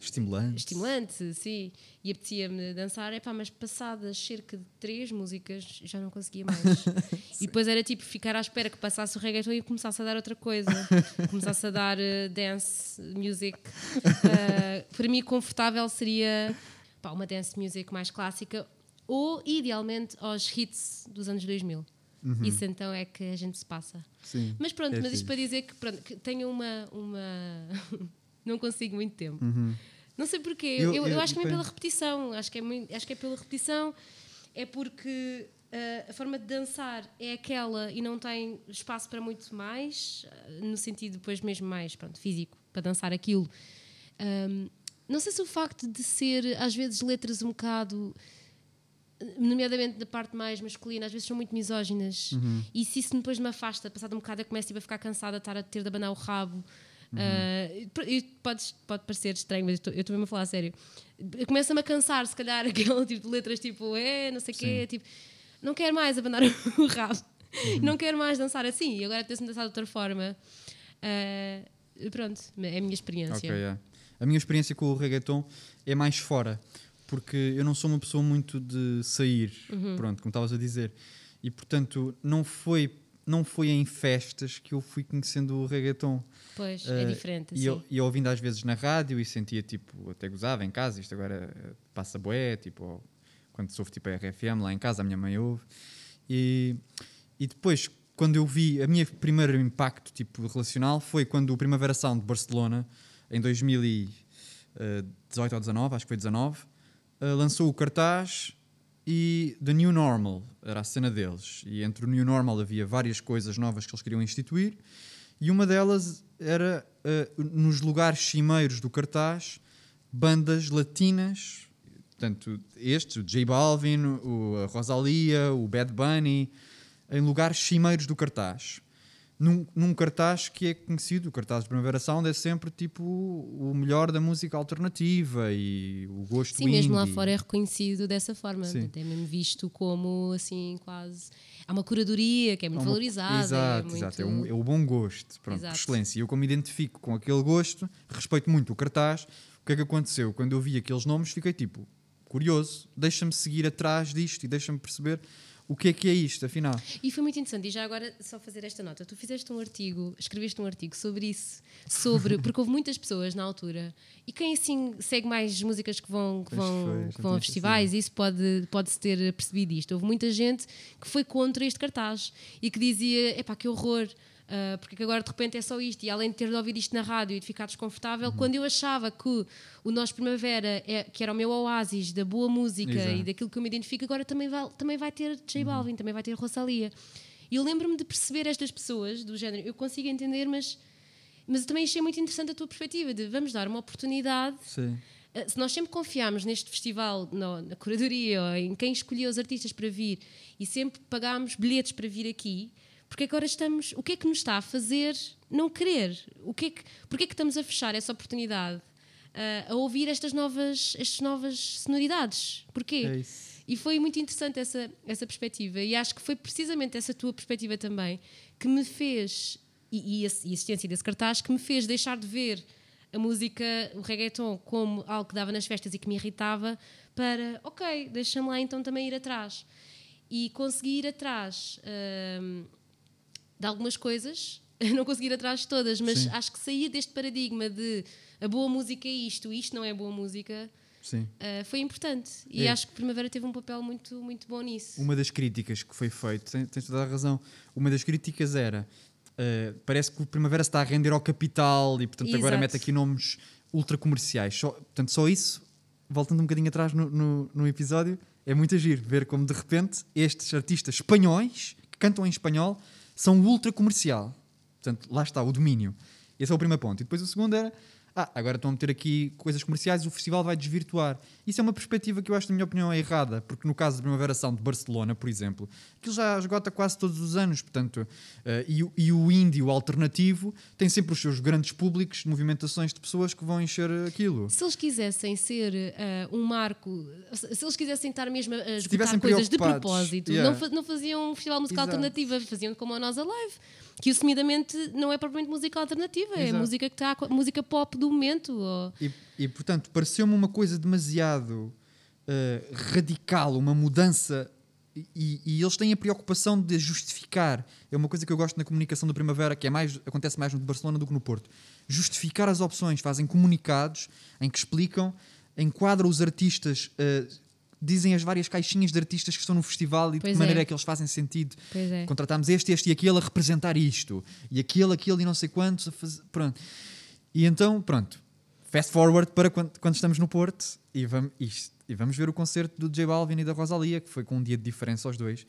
Estimulante. estimulante, sim. E apetecia-me dançar, epá, mas passadas cerca de três músicas já não conseguia mais. e depois era tipo ficar à espera que passasse o reggaeton e começasse a dar outra coisa. começasse a dar eh, dance music. Ah, para mim, confortável seria pá, uma dance music mais clássica ou, idealmente, aos hits dos anos 2000. Isso então é que a gente se passa. Sim. Mas pronto, É mas isto para dizer que, pronto, que tenho uma. uma... não consigo muito tempo. Não sei porquê. Eu, Uhum. Eu- eu, acho que depende. pela repetição. Acho que é, muito, acho que é pela repetição. É porque ah, a forma de dançar é aquela e não tem espaço para muito mais, ah, no sentido depois mesmo mais pronto, físico, para dançar aquilo. Ahm, não sei se o facto de ser, às vezes, letras um bocado nomeadamente da parte mais masculina, às vezes são muito misóginas. E se isso depois me afasta, passado um bocado, eu começo tipo, a ficar cansada de estar a ter de abanar o rabo. Ah, e pode, pode parecer estranho, mas eu estou- mesmo a falar a sério. Começa-me a cansar, se calhar, aquele tipo de letras tipo, é, não sei o quê, tipo, não quero mais abanar o rabo, não quero mais dançar assim, e agora apetece-me dançar de outra forma. Ah, pronto, é a minha experiência. Ok, é. A minha experiência com o reggaeton é mais fora, porque eu não sou uma pessoa muito de sair, Uhum. pronto, como estavas a dizer. E portanto, não foi, não foi em festas que eu fui conhecendo o reggaeton. Pois, é Eh, diferente. E eu, eu ouvindo às vezes na rádio e sentia tipo, até gozava em casa, isto agora eh, passa boé, tipo, ou quando se ouve tipo a RFM lá em casa, a minha mãe ouve. E, e depois, quando eu vi, a minha primeiro impacto tipo relacional foi quando o Primavera Sound de Barcelona, em 2018 ou 19, acho que foi 19, eh, lançou o cartaz e The New Normal era a cena deles. E entre o New Normal havia várias coisas novas que eles queriam instituir. E uma delas era, eh, nos lugares cimeiros do cartaz, bandas latinas, portanto, estes, o J Balvin, o, a Rosalia, o Bad Bunny, em lugares cimeiros do cartaz. Num, num cartaz que é conhecido, o cartaz de Primavera Sound é sempre tipo o melhor da música alternativa e o gosto Sim, mesmo lá indie. fora é reconhecido dessa forma. Sim. Portanto, É mesmo visto como assim, quase. Há uma curadoria que é muito É uma- valorizada. Exato, é muito... exato. É, um- é o bom gosto, pronto, Exato. por excelência. E eu, como me identifico com aquele gosto, respeito muito o cartaz. O que é que aconteceu? Quando eu vi aqueles nomes, fiquei tipo, curioso, deixa-me seguir atrás disto e deixa-me perceber o que é que é isto, afinal. E foi muito interessante. E já agora, só fazer esta nota: tu fizeste um artigo, escreveste um artigo sobre isso, sobre. porque houve muitas pessoas na altura. E quem assim segue mais músicas que vão, que Pois vão, foi, que vão a festivais, isso pode- pode-se ter percebido isto. Houve muita gente que foi contra este cartaz e que dizia: epá, que horror. Ah, porque que agora de repente é só isto, e além de ter de ouvir isto na rádio e de ficar desconfortável, Uhum. quando eu achava que o nosso Primavera, é- que era o meu oásis da boa música Exato. e daquilo que eu me identifico, agora também vai, também vai ter Uhum. J Balvin, também vai ter Rosalia. E eu lembro-me de perceber estas pessoas do género, eu consigo entender, mas, mas eu também achei muito interessante a tua perspectiva de vamos dar uma oportunidade. Sim. Eh, Se nós sempre confiámos neste festival, no- na curadoria, ou em quem escolheu os artistas para vir e sempre pagámos bilhetes para vir aqui, porque agora estamos. O que é que nos está a fazer não querer? O que é que, porque é que estamos a fechar essa oportunidade? eh, a ouvir estas novas, estas novas sonoridades? Porquê? É. E foi muito interessante essa, essa perspectiva. E acho que foi precisamente essa tua perspectiva também que me fez, e, e a, existência desse cartaz, que me fez deixar de ver a música, o reggaeton, como algo que dava nas festas e que me irritava, para, ok, deixa-me lá então também ir atrás. E consegui ir atrás hum, de algumas coisas, não consegui ir atrás de todas, mas Sim. acho que sair deste paradigma de a boa música é isto, isto não é boa música. Uh, foi importante. E É. acho que Primavera teve um papel muito, muito bom nisso. Uma das críticas que foi feita, tem- tens toda a razão, uma das críticas era eh, parece que o Primavera está a render ao capital e portanto agora Exato. mete aqui nomes ultra comerciais. Só, portanto, só isso, voltando um bocadinho atrás no, no, no episódio, é muito agir ver como de repente estes artistas espanhóis que cantam em espanhol são ultra comercial. Portanto, lá está o domínio. Esse é o primeiro ponto. E depois o segundo era ah, agora estão a meter aqui coisas comerciais, o festival vai desvirtuar. Isso é uma perspectiva que eu acho, na minha opinião, é errada, porque no caso da Primavera Sound de Barcelona, por exemplo, aquilo já esgota quase todos os anos, portanto, eh, e, o- e o indie, o alternativo, tem sempre os seus grandes públicos, movimentações de pessoas que vão encher aquilo. Se eles quisessem ser uh, um marco, se eles quisessem estar mesmo a esgotar coisas de propósito, yeah. não, fa- não faziam um festival musical Exato. alternativo, faziam como a nós a live. Que assumidamente não é propriamente música alternativa, é Exato. música que está música pop do momento. ou- E, e, portanto, pareceu-me uma coisa demasiado eh, radical, uma mudança. E, e eles têm a preocupação de justificar. É uma coisa que eu gosto na comunicação do Primavera, que é mais, acontece mais no de Barcelona do que no Porto. Justificar as opções, fazem comunicados em que explicam, enquadram os artistas, eh, dizem as várias caixinhas de artistas que estão no festival e de Pois que maneira é. é que eles fazem sentido. Pois é. Contratámos este, este e aquele a representar isto. E aquele, aquele e não sei quantos a fazer. Pronto. E então, pronto. Fast forward para quando, quando estamos no Porto e vamos, isto- e vamos ver o concerto do J Balvin e da Rosalia, que foi com um dia de diferença aos dois.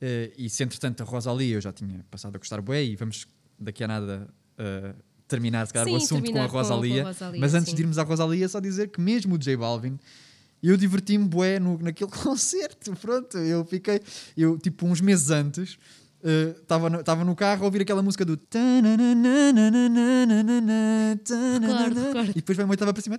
Eh, e se entretanto a Rosalia eu já tinha passado a gostar bué e vamos daqui a nada eh, terminar se calhar Sim, o assunto com a, terminar com a- com a Rosalia. Rosalia, Mas antes sim. de irmos à Rosalia, só dizer que mesmo o J Balvin eu diverti-me bué no, naquele concerto, pronto, eu fiquei, eu tipo uns meses antes estava no, tava no carro a ouvir aquela música do Recordo, e depois vai uma estava para cima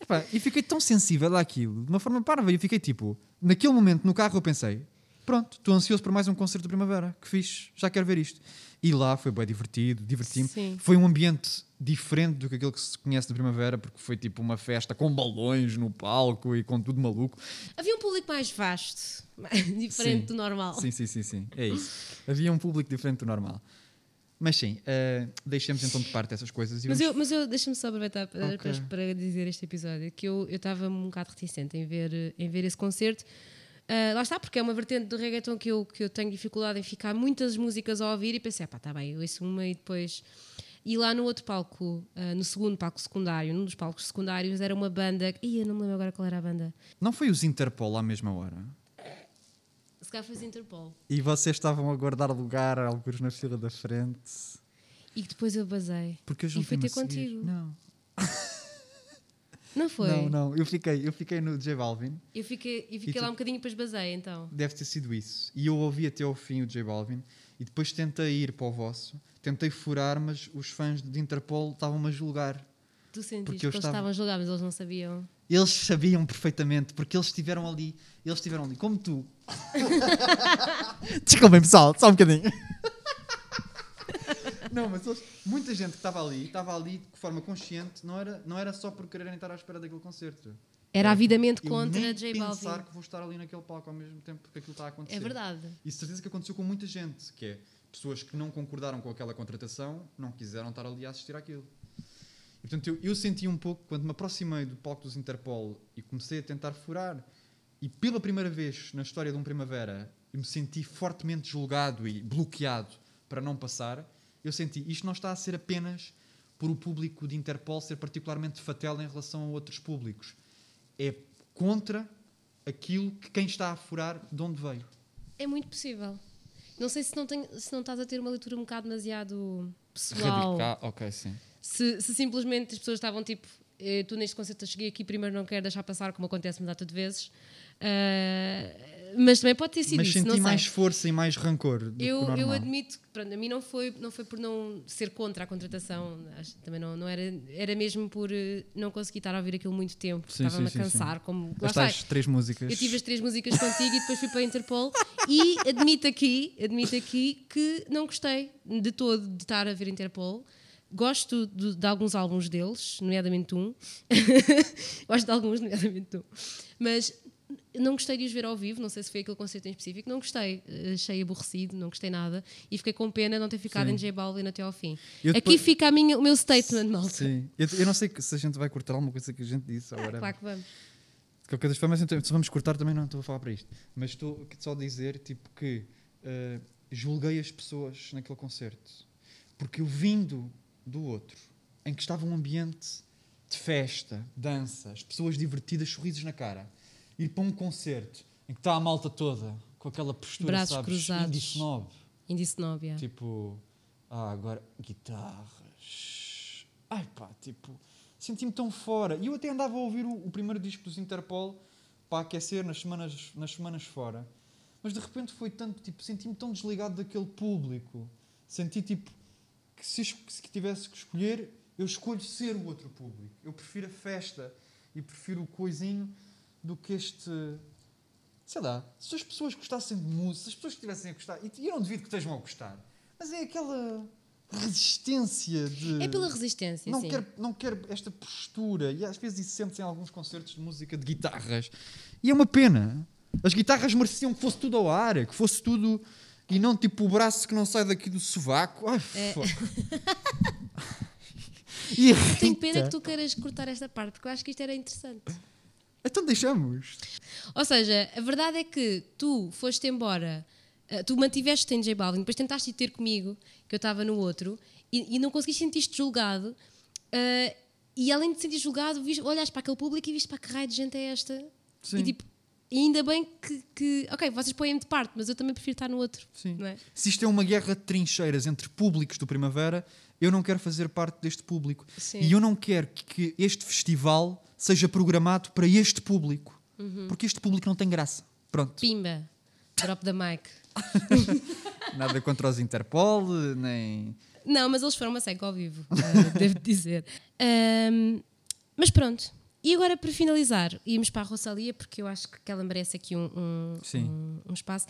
Epá, e fiquei tão sensível àquilo, de uma forma parva, e eu fiquei tipo, naquele momento no carro eu pensei, pronto, estou ansioso por mais um concerto de primavera, que fixe, já quero ver isto. E lá foi bem divertido, diverti-me. Foi um ambiente diferente do que aquele que se conhece de primavera, porque foi tipo uma festa com balões no palco e com tudo maluco. Havia um público mais vasto, diferente Sim. do normal. Sim, sim, sim, sim, é isso. Havia um público diferente do normal. Mas sim, eh, deixemos então de parte essas coisas Mas vamos- eu, mas eu deixa-me só aproveitar para, Ok. para- para dizer este episódio que eu eu estava um bocado reticente em ver, em ver esse concerto. Ah, lá está, porque é uma vertente do reggaeton que eu, que eu tenho dificuldade em ficar muitas músicas a ouvir e pensei, "Ah, pá, tá bem, eu ouço uma e depois. E lá no outro palco, ah, no segundo palco secundário, num dos palcos secundários, era uma banda. Ih, eu não me lembro agora qual era a banda. Não foi os Interpol à mesma hora? Se calhar foi os Interpol. E vocês estavam a guardar lugar, alguns na fila da frente. E que depois eu basei. Porque eu E fui ter contigo. Não. Não foi? Não, não. Eu fiquei, eu fiquei no J Balvin. Eu fiquei, eu fiquei tu- lá um bocadinho e depois basei, então. Deve ter sido isso. E eu ouvi até ao fim o J Balvin. E depois tentei ir para o vosso. Tentei furar, mas os fãs de Interpol estavam-me a julgar. Tu sentiste Porque que eu eles estava- estavam a julgar, mas eles não sabiam. Eles sabiam perfeitamente, porque eles estiveram ali. Eles estiveram ali, como tu. Desculpem, pessoal, só um bocadinho. Não, mas eles- muita gente que estava ali, estava ali de forma consciente, não era, não era só por quererem estar à espera daquele concerto. Era avidamente Eu contra nem J pensar Balvin. que vou estar ali naquele palco ao mesmo tempo que aquilo está a acontecer. É verdade. E certeza que aconteceu com muita gente, que é pessoas que não concordaram com aquela contratação, não quiseram estar ali a assistir àquilo. E, portanto, eu, eu senti um pouco, quando me aproximei do palco dos Interpol e comecei a tentar furar, e pela primeira vez na história de um Primavera, eu me senti fortemente julgado e bloqueado para não passar, eu senti, isto não está a ser apenas por o público de Interpol ser particularmente fatel em relação a outros públicos. É contra aquilo que quem está a furar de onde veio. É muito possível. Não sei se não, tenho, se não estás a ter uma leitura um bocado demasiado pessoal. ok, sim. Se, se simplesmente as pessoas estavam tipo, eh, tu neste concerto eu cheguei aqui primeiro não quero deixar passar, como acontece uma data de vezes. Ah, mas também pode ter sido Mas isso, senti não sei. mais força e mais rancor Eu, eu admito que pronto, a mim não foi, não foi por não ser contra a contratação, acho que também não, não era, era mesmo por eh, não conseguir estar a ouvir aquilo muito tempo, estava-me a sim, sim, cansar. Como, As tais três músicas. eu tive as três músicas contigo e depois fui para a Interpol e admito aqui, admito aqui que não gostei de todo de estar a ver Interpol. Gosto de, de alguns álbuns deles, nomeadamente um. Gosto de alguns, nomeadamente um. Mas não gostei de os ver ao vivo, não sei se foi aquele concerto em específico, não gostei. Eh, Achei aborrecido, não gostei nada e fiquei com pena de não ter ficado Sim. em J Balvin até ao fim. Eu Aqui depois- fica a minha, o meu statement, malta. Sim. Eu, eu não sei se a gente vai cortar alguma coisa que a gente disse. Ah, whatever. claro que vamos. De qualquer das formas, então, se vamos cortar também não estou a falar para isto. Mas estou só a dizer tipo, que eh, julguei as pessoas naquele concerto. Porque eu vindo do outro, em que estava um ambiente de festa, dança, as pessoas divertidas, sorrisos na cara, ir para um concerto em que está a malta toda com aquela postura, Braços sabes, cruzados. indie snob. Indie Snob, yeah. Tipo, ah, agora guitarras. Ai pá, tipo, senti-me tão fora. E eu até andava a ouvir o, o primeiro disco dos Interpol para aquecer nas semanas, nas semanas fora. Mas de repente foi tanto, tipo, senti-me tão desligado daquele público. Senti tipo que se, se tivesse que escolher, eu escolho ser o outro público. Eu prefiro a festa e prefiro o coisinho do que este sei lá, se as pessoas gostassem de música, se as pessoas estivessem a gostar, e eu não devido que estejam a gostar, mas é aquela resistência de. É pela resistência, não sim. quero, não quero esta postura. E às vezes isso sente-se em alguns concertos de música de guitarras. E é uma pena. As guitarras mereciam que fosse tudo ao ar, que fosse tudo. E não tipo o braço que não sai daqui do sovaco. Ai, É. E Tenho pena que tu queiras cortar esta parte, porque eu acho que isto era interessante. Então deixamos. Ou seja, a verdade é que tu foste embora, eh, tu mantiveste em J Balvin, depois tentaste ir ter comigo, que eu estava no outro, e, e não conseguiste sentir-te julgado. eh, e além de sentir julgado, viste, olhaste para aquele público e viste para que raio de gente é esta. Sim. E tipo, e ainda bem que, que- ok, vocês põem-me de parte, mas eu também prefiro estar no outro. Sim. É? Se isto é uma guerra de trincheiras entre públicos do Primavera, eu não quero fazer parte deste público. Sim. E eu não quero que, que este festival seja programado para este público. Uhum. Porque este público não tem graça. Pronto. Pimba, drop the mic. Nada contra os Interpol, nem. Não, mas eles foram uma seca ao vivo, eh, devo dizer. Ahm, mas pronto. E agora, para finalizar, íamos para a Rosalia, porque eu acho que ela merece aqui um, um, um- um espaço.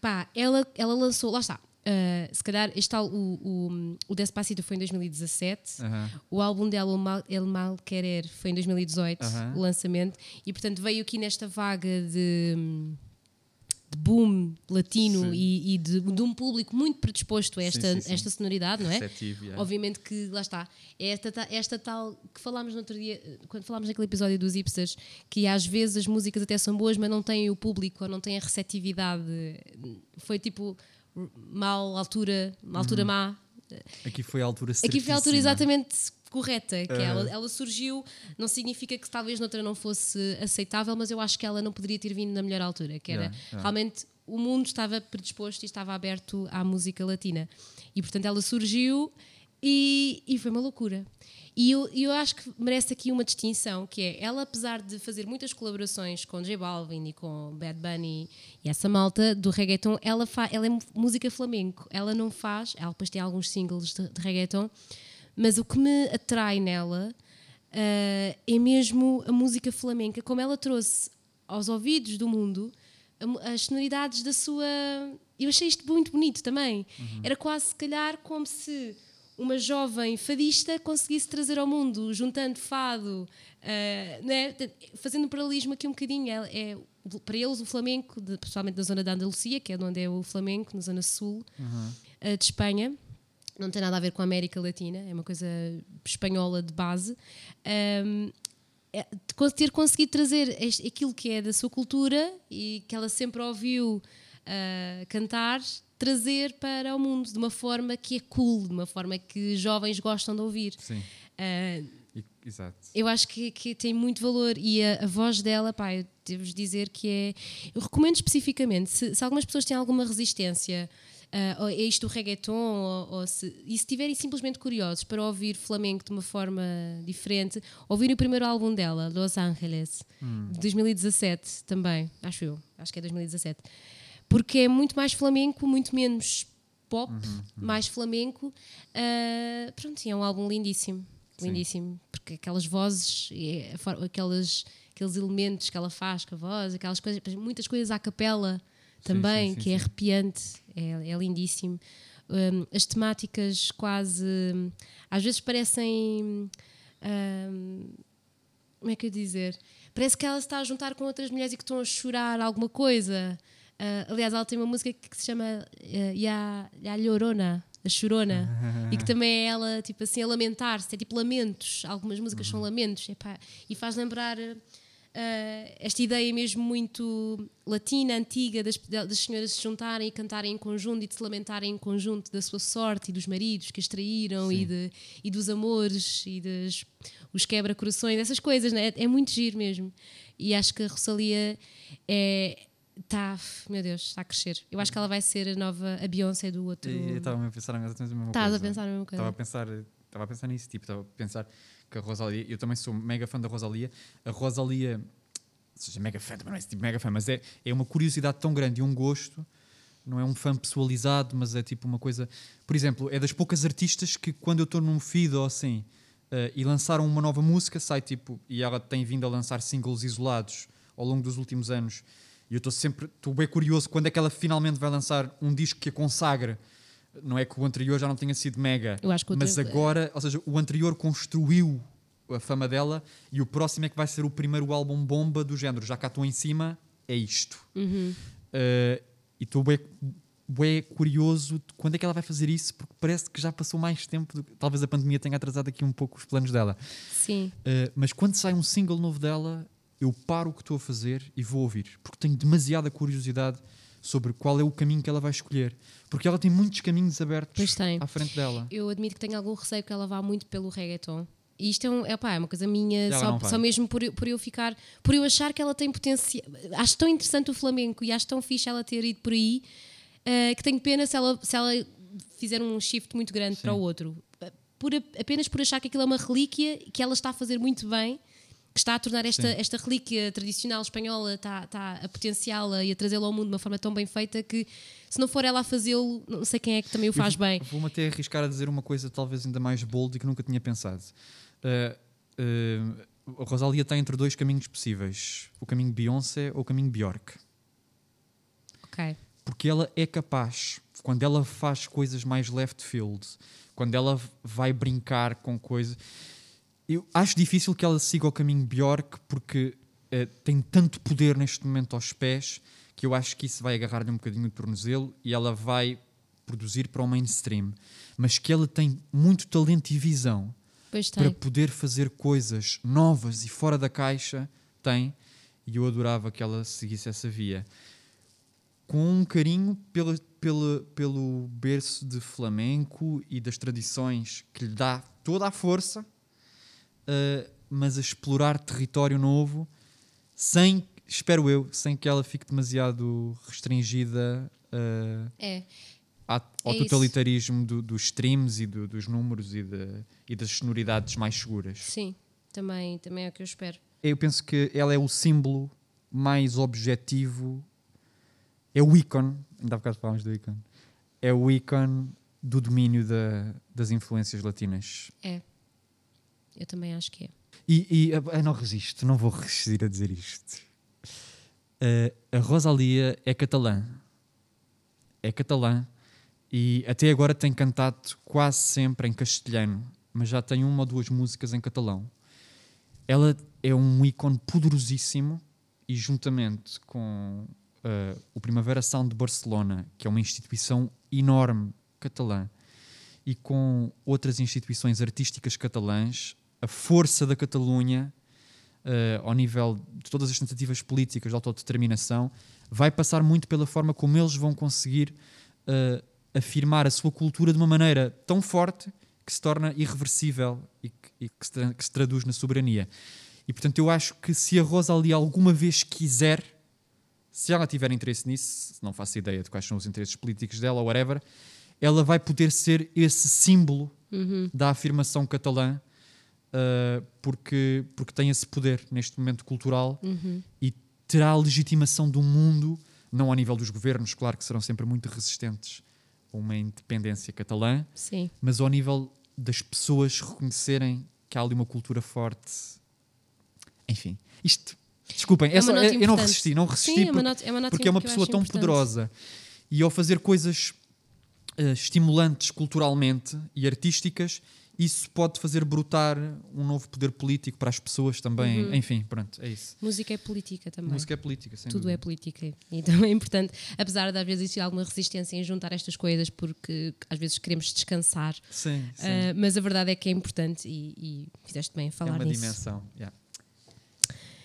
Pá, ela, ela lançou, lá está. Ah, se calhar, este tal, o, o, o Despacito foi em 2017. Aham. O álbum dela, o Mal, El Mal Querer, foi em 2018, Aham. o lançamento. E, portanto, veio aqui nesta vaga de, de boom latino Sim. e, e de, de um público muito predisposto a esta, sim, sim. esta sonoridade, não é? Receptivo, yeah. Obviamente que, lá está, é esta, ta- esta tal que falámos no outro dia, quando falámos naquele episódio dos hipsters, que às vezes as músicas até são boas, mas não têm o público ou não têm a receptividade. Foi tipo mal altura, uma altura Uhum. má. Aqui foi a altura Aqui foi a altura exatamente correta, que Aham. ela, ela surgiu, não significa que talvez noutra não fosse aceitável, mas eu acho que ela não poderia ter vindo na melhor altura, que era Yeah, yeah. realmente o mundo estava predisposto e estava aberto à música latina. E portanto ela surgiu e, e foi uma loucura. E eu, eu acho que merece aqui uma distinção, que é ela, apesar de fazer muitas colaborações com J Balvin e com Bad Bunny e essa malta do reggaeton, ela, fa, ela é música flamenco. Ela não faz, ela depois tem alguns singles de, de reggaeton, mas o que me atrai nela ah, é mesmo a música flamenca, como ela trouxe aos ouvidos do mundo as sonoridades da sua. Eu achei isto muito bonito também. Era quase, se calhar, como se uma jovem fadista conseguisse trazer ao mundo, juntando fado, ah, né? Fazendo um paralelismo aqui um bocadinho. É, é, para eles, o flamenco, de, principalmente da zona da Andalucia, que é de onde é o flamenco, na zona sul ah, de Espanha, não tem nada a ver com a América Latina, é uma coisa espanhola de base. Ahm, é, de con- ter conseguido trazer este- aquilo que é da sua cultura e que ela sempre ouviu ah, cantar, trazer para o mundo de uma forma que é cool, de uma forma que jovens gostam de ouvir. Sim, e- exato. eu acho que, que tem muito valor e a, a voz dela, pá, eu devo dizer que é. Eu recomendo especificamente, se, se algumas pessoas têm alguma resistência a isto do reggaeton, ou, ou se, e se estiverem simplesmente curiosos para ouvir flamenco de uma forma diferente, ouvirem o primeiro álbum dela, Los Angeles, de 2017 também, acho eu, acho que é 2017. Porque é muito mais flamenco, muito menos pop, mais flamenco. Ah, pronto, e é um álbum lindíssimo. Sim. Lindíssimo. Porque aquelas vozes, aquelas, aqueles elementos que ela faz com a voz, aquelas coisas, muitas coisas à capela também, sim, sim, que é sim. arrepiante, é, é lindíssimo. Hum, as temáticas quase. às vezes parecem. hum, como é que eu ia dizer? Parece que ela se está a juntar com outras mulheres e que estão a chorar alguma coisa. Ah, aliás, ela tem uma música que se chama uh, Ya, Ya Llorona, a Chorona, e que também é ela, tipo assim, a lamentar-se, é tipo lamentos. Algumas músicas são lamentos, epá, e faz lembrar ah, esta ideia mesmo muito latina, antiga, das, das senhoras se juntarem e cantarem em conjunto e de se lamentarem em conjunto da sua sorte e dos maridos que as traíram e, de, e dos amores e dos os quebra-corações, essas coisas, né? é, é muito giro mesmo. E acho que a Rosalia é. Está, meu Deus, está a crescer. Eu acho que ela vai ser a nova, a Beyoncé do outro. Estava a pensar exatamente a mesma Estás coisa. a pensar a mesma coisa. Estava a pensar, estava a pensar nisso, tipo, estava a pensar que a Rosalia, eu também sou mega fã da Rosalia. A Rosalia, seja, mega fã, também não é esse tipo mega fã, mas é, é uma curiosidade tão grande e um gosto. Não é um fã pessoalizado, mas é tipo uma coisa. Por exemplo, é das poucas artistas que quando eu estou num feed ou assim eh, e lançaram uma nova música, sai tipo. E ela tem vindo a lançar singles isolados ao longo dos últimos anos. E eu estou sempre, estou bem curioso quando é que ela finalmente vai lançar um disco que a consagre. Não é que o anterior já não tenha sido mega, Eu acho que o mas outro- agora, ou seja, o anterior construiu a fama dela e o próximo é que vai ser o primeiro álbum bomba do género. Já cá estou em cima, é isto. Uhum. Uh, e estou bem, bem curioso de quando é que ela vai fazer isso, porque parece que já passou mais tempo. do Talvez a pandemia tenha atrasado aqui um pouco os planos dela. Sim. Uh, mas quando sai um single novo dela, eu paro o que estou a fazer e vou ouvir, porque tenho demasiada curiosidade sobre qual é o caminho que ela vai escolher. Porque ela tem muitos caminhos abertos à frente dela. Eu admito que tenho algum receio que ela vá muito pelo reggaeton. E isto é, um, é, pá, é uma coisa minha, Ela só, só mesmo por, eu- por eu ficar, por eu achar que ela tem potencial. Acho tão interessante o flamenco e acho tão fixe ela ter ido por aí eh, que tenho pena se ela, se ela fizer um shift muito grande para o outro. Por, apenas por achar que aquilo é uma relíquia que ela está a fazer muito bem, que está a tornar esta, Sim. esta relíquia tradicional espanhola, está, está a potenciá-la e a trazê-la ao mundo de uma forma tão bem feita que se não for ela a fazê-lo, não sei quem é que também o faz Eu bem. vou- Vou-me até arriscar a dizer uma coisa talvez ainda mais bold e que nunca tinha pensado. Uh, uh, a Rosalia está entre dois caminhos possíveis: o caminho Beyoncé ou o caminho Bjork. Ok. Porque ela é capaz, quando ela faz coisas mais left field, quando ela vai brincar com coisas. Eu acho difícil que ela siga o caminho Bjork porque eh, tem tanto poder neste momento aos pés que eu acho que isso vai agarrar-lhe um bocadinho o tornozelo e ela vai produzir para o mainstream. Mas que ela tem muito talento e visão para poder fazer coisas novas e fora da caixa, tem. E eu adorava que ela seguisse essa via. Com um carinho pela, pela, pelo berço de flamenco e das tradições que lhe dá toda a força, uh, mas a explorar território novo, sem, espero eu, sem que ela fique demasiado restringida uh, É. à- ao É totalitarismo do- dos streams e do- dos números e, de- e das sonoridades mais seguras. Sim, também, também é o que eu espero. Eu penso que ela é o símbolo mais objetivo, é o ícone, ainda há bocado falámos do ícone, é o ícone do domínio da- das influências latinas. É. Eu também acho que é. E, e não resisto, não vou resistir a dizer isto. Uh, a Rosalia é catalã. É catalã e até agora tem cantado quase sempre em castelhano, mas já tem uma ou duas músicas em catalão. Ela é um ícone poderosíssimo e juntamente com uh, o Primavera Sound de Barcelona, que é uma instituição enorme catalã, e com outras instituições artísticas catalãs, a força da Catalunha, eh, ao nível de todas as tentativas políticas de autodeterminação, vai passar muito pela forma como eles vão conseguir eh, afirmar a sua cultura de uma maneira tão forte que se torna irreversível e que, e que se, tra- que se traduz na soberania. E portanto, eu acho que se a Rosalie alguma vez quiser, se ela tiver interesse nisso, não faço ideia de quais são os interesses políticos dela ou whatever, ela vai poder ser esse símbolo da afirmação catalã uh, porque, porque tem esse poder neste momento cultural e terá a legitimação do mundo, não ao nível dos governos, claro que serão sempre muito resistentes a uma independência catalã, Sim. mas ao nível das pessoas reconhecerem que há ali uma cultura forte. Enfim, isto. Desculpem, É é só- nota eu não resisti, não resisti Sim, é uma porque, nota- é uma porque é uma eu pessoa tão importante. poderosa e ao fazer coisas estimulantes culturalmente e artísticas, isso pode fazer brotar um novo poder político para as pessoas também. Uhum. Enfim, pronto, é isso. Música é política também. Música é política, sem Tudo é dúvida. política. E também é importante, apesar de às vezes existir alguma resistência em juntar estas coisas, porque às vezes queremos descansar. Sim, sim. Ah, mas a verdade é que é importante e, e fizeste bem a é falar uma nisso. dimensão. yeah.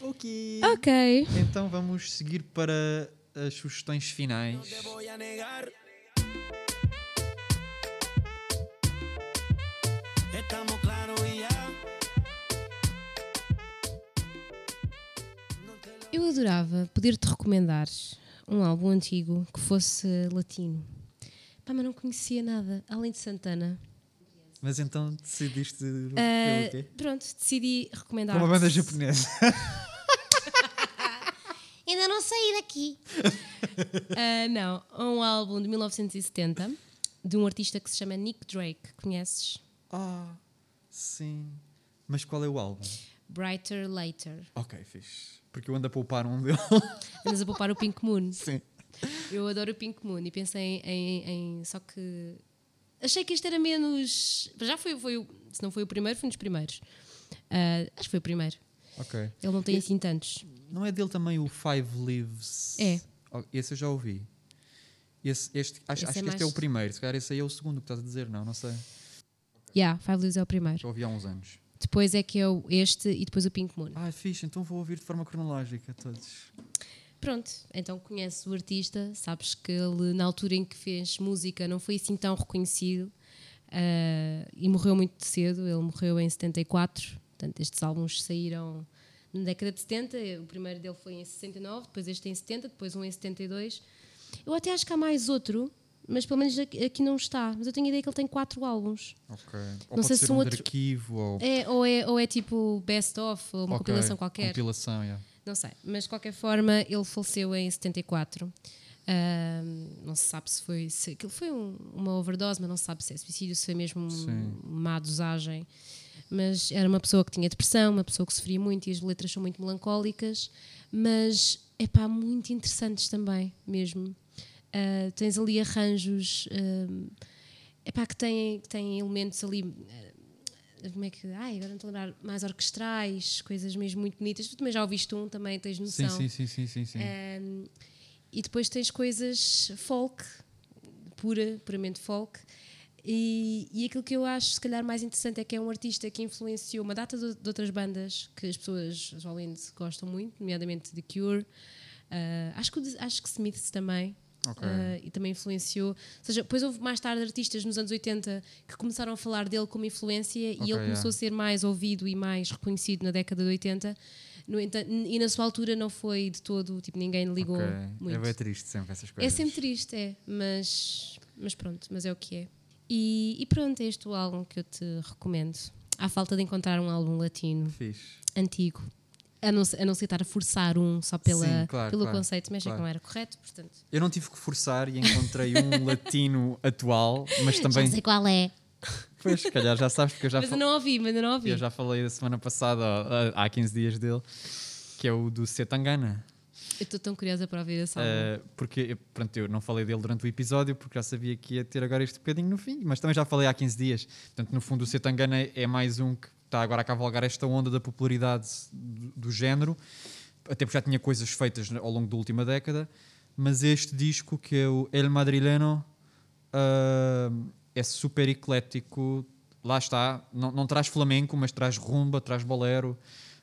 Ok. Ok. Então vamos seguir para as sugestões finais. te voy a negar. Estamos claros y ya. Eu adorava poder-te recomendar um álbum antigo que fosse latino. Pá, mas não conhecia nada, além de Santana. Mas então decidiste pelo quê? pronto, decidi recomendar. Uma banda japonesa. Ainda não saí daqui. Ah, não, um álbum de 1970 de um artista que se chama Nick Drake. Conheces? Ah, sim. Mas qual é o álbum? Brighter Later. Ok, fixe. Porque eu ando a poupar um dele. Andas a poupar o Pink Moon. Sim. Eu adoro o Pink Moon e pensei em, em- Só que. Achei que este era menos. Já foi, foi Se não foi o primeiro, foi um dos primeiros. Ah, acho que foi o primeiro. Ok. Ele não tem assim tantos. Não é dele também o Five Lives? É. Oh, Esse eu já ouvi. Esse, este, acho Esse acho é que este é o primeiro. Se calhar esse aí é o segundo que estás a dizer. Não, não sei. Yeah, Five Lives é o primeiro. Já ouvi há uns anos. Depois é que é o este e depois o Pink Moon. Ah, fixe. Então vou ouvir de forma cronológica todos. Pronto, então conheces o artista, sabes que ele, na altura em que fez música, não foi assim tão reconhecido ah, e morreu muito cedo. Ele morreu em 74, portanto, estes álbuns saíram na década de 70. O primeiro dele foi em 69, depois este em 70, depois um em 72. Eu até acho que há mais outro, mas pelo menos aqui, aqui não está. Mas eu tenho a ideia que ele tem quatro álbums. Ok. Ou Não sei se um um outro- arquivo ou... É, ou, é, ou é tipo best-of, ou uma Ok, compilação qualquer. Compilação, yeah. Não sei, mas de qualquer forma ele faleceu em 74. Ahm, não se sabe se foi. Se, aquilo foi um- uma overdose, mas não se sabe se é suicídio, se foi mesmo um- Sim. uma má dosagem. Mas era uma pessoa que tinha depressão, uma pessoa que sofria muito e as letras são muito melancólicas, mas é pá, muito interessantes também, mesmo. Ah, tens ali arranjos é pá, que têm, que têm elementos ali eh, como é que. Ai, agora não estou a lembrar. Mais orquestrais, coisas mesmo muito bonitas. Tu também já ouviste um, também tens noção. sim, sim, sim, sim, sim. Um, e depois tens coisas folk, pura, puramente folk. E, e aquilo que eu acho, se calhar, mais interessante é que é um artista que influenciou uma data de, de outras bandas que as pessoas atualmente gostam muito, nomeadamente The Cure. Uh, acho, que, acho que Smiths também. Ok. Uh, e também influenciou. Ou seja, depois houve mais tarde artistas nos anos 80 que começaram a falar dele como influência e Ok, ele começou yeah. a ser mais ouvido e mais reconhecido na década de 80. No entanto, e na sua altura não foi de todo, tipo, ninguém ligou Ok. muito. É triste sempre essas É coisas. sempre triste, é, mas, mas pronto, mas é o que é. E, e pronto, é este o álbum que eu te recomendo. Há falta de encontrar um álbum latino Fixe. antigo. A não, a não ser estar a forçar um só pela, Sim, claro, pelo claro, conceito, mas achei claro. que não era correto, portanto. Eu não tive que forçar e encontrei um latino atual, mas também. Já sei qual é. Pois, se calhar já sabes, porque eu já, Mas eu não ouvi, mas ainda não ouvi. eu já falei da semana passada, há 15 dias dele, que é o do Setangana. Eu estou tão curiosa para ouvir álbum. Uh, porque eu- pronto, eu não falei dele durante o episódio porque já sabia que ia ter agora este bocadinho no fim, mas também já falei há 15 dias. Portanto, no fundo, o Setangana é mais um que está agora a cavalgar esta onda da popularidade do, do género, até porque já tinha coisas feitas ao longo da última década. Mas este disco, que é o El Madrileno, uh, é super eclético. Lá está, não, não traz flamenco, mas traz rumba, traz bolero.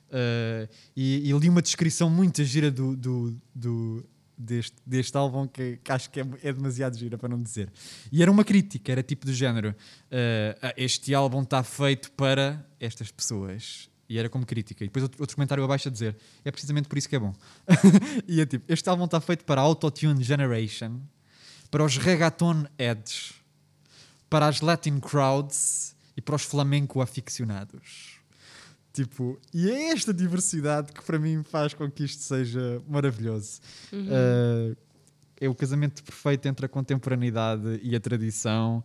Uh, e, e li uma descrição muito gira do, do, do- deste, deste álbum que, que acho que é, é demasiado gira para não dizer. E era uma crítica, era tipo do género: uh, "Ah, este álbum está feito para estas pessoas. E era como crítica. E depois outro, outro comentário abaixo a dizer: é precisamente por isso que é bom. e é tipo: este álbum está feito para a Autotune Generation, para os reggaeton heads, para as Latin crowds e para os flamenco aficionados. Tipo, e é esta diversidade que para mim faz com que isto seja maravilhoso. Uh, é o casamento perfeito entre a contemporaneidade e a tradição.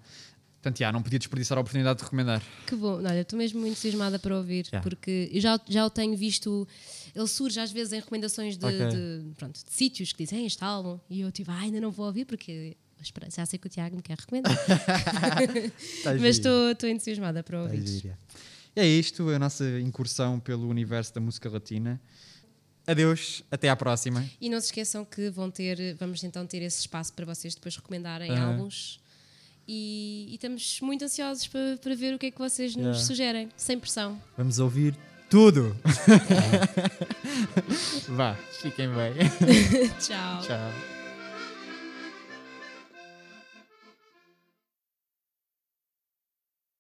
Portanto, já, não podia desperdiçar a oportunidade de recomendar. Que bom, olha, estou mesmo muito entusiasmada para ouvir, Yeah. porque eu já, já o tenho visto. Ele surge às vezes em recomendações de, Ok. de, pronto, de sítios que dizem "Ei, este álbum, e eu tipo, ah, ainda não vou ouvir porque espera, já sei que o Tiago me quer recomendar. Tá Mas estou entusiasmada para Tá ouvir. E é isto, a nossa incursão pelo universo da música latina. Adeus, até à próxima. E não se esqueçam que vão ter, vamos então ter esse espaço para vocês depois recomendarem Aham. álbuns. E, e estamos muito ansiosos para, para ver o que é que vocês nos Yeah. sugerem, sem pressão. Vamos ouvir tudo. Vá, fiquem bem. Tchau. Tchau.